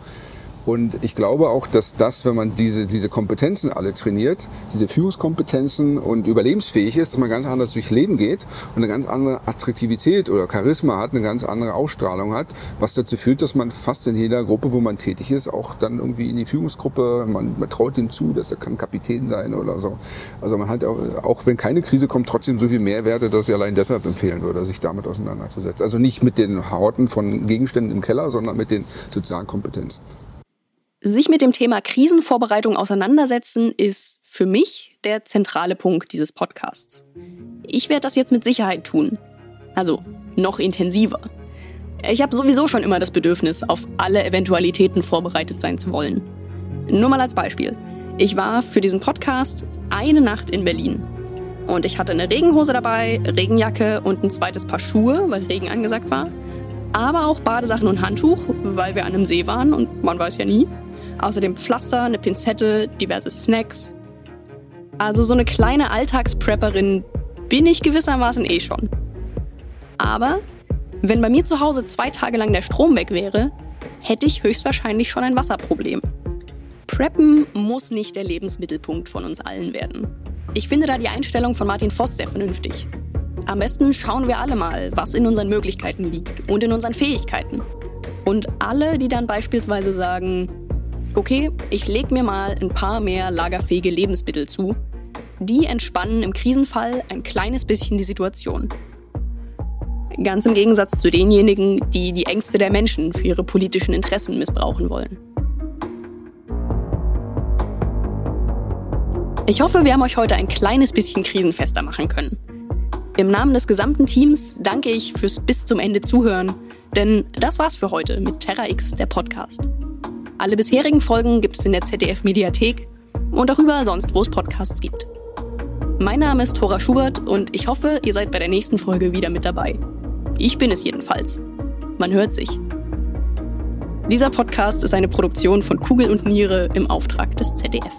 Und ich glaube auch, dass das, wenn man diese, diese Kompetenzen alle trainiert, diese Führungskompetenzen und überlebensfähig ist, dass man ganz anders durchs Leben geht und eine ganz andere Attraktivität oder Charisma hat, eine ganz andere Ausstrahlung hat, was dazu führt, dass man fast in jeder Gruppe, wo man tätig ist, auch dann irgendwie in die Führungsgruppe, man, man traut ihm zu, dass er kann Kapitän sein oder so. Also man hat auch, auch wenn keine Krise kommt, trotzdem so viel Mehrwerte, dass ich allein deshalb empfehlen würde, sich damit auseinanderzusetzen. Also nicht mit den Horten von Gegenständen im Keller, sondern mit den sozialen Kompetenzen. Sich mit dem Thema Krisenvorbereitung auseinandersetzen ist für mich der zentrale Punkt dieses Podcasts. Ich werde das jetzt mit Sicherheit tun. Also noch intensiver. Ich habe sowieso schon immer das Bedürfnis, auf alle Eventualitäten vorbereitet sein zu wollen. Nur mal als Beispiel. Ich war für diesen Podcast eine Nacht in Berlin. Und ich hatte eine Regenhose dabei, Regenjacke und ein zweites Paar Schuhe, weil Regen angesagt war. Aber auch Badesachen und Handtuch, weil wir an einem See waren und man weiß ja nie. Außerdem Pflaster, eine Pinzette, diverse Snacks. Also so eine kleine Alltagsprepperin bin ich gewissermaßen eh schon. Aber wenn bei mir zu Hause zwei Tage lang der Strom weg wäre, hätte ich höchstwahrscheinlich schon ein Wasserproblem. Preppen muss nicht der Lebensmittelpunkt von uns allen werden. Ich finde da die Einstellung von Martin Voss sehr vernünftig. Am besten schauen wir alle mal, was in unseren Möglichkeiten liegt und in unseren Fähigkeiten. Und alle, die dann beispielsweise sagen, okay, ich leg mir mal ein paar mehr lagerfähige Lebensmittel zu. Die entspannen im Krisenfall ein kleines bisschen die Situation. Ganz im Gegensatz zu denjenigen, die die Ängste der Menschen für ihre politischen Interessen missbrauchen wollen. Ich hoffe, wir haben euch heute ein kleines bisschen krisenfester machen können. Im Namen des gesamten Teams danke ich fürs bis zum Ende zuhören, denn das war's für heute mit Terra X, der Podcast. Alle bisherigen Folgen gibt es in der ZDF-Mediathek und auch überall sonst, wo es Podcasts gibt. Mein Name ist Thora Schubert und ich hoffe, ihr seid bei der nächsten Folge wieder mit dabei. Ich bin es jedenfalls. Man hört sich. Dieser Podcast ist eine Produktion von Kugel und Niere im Auftrag des ZDF.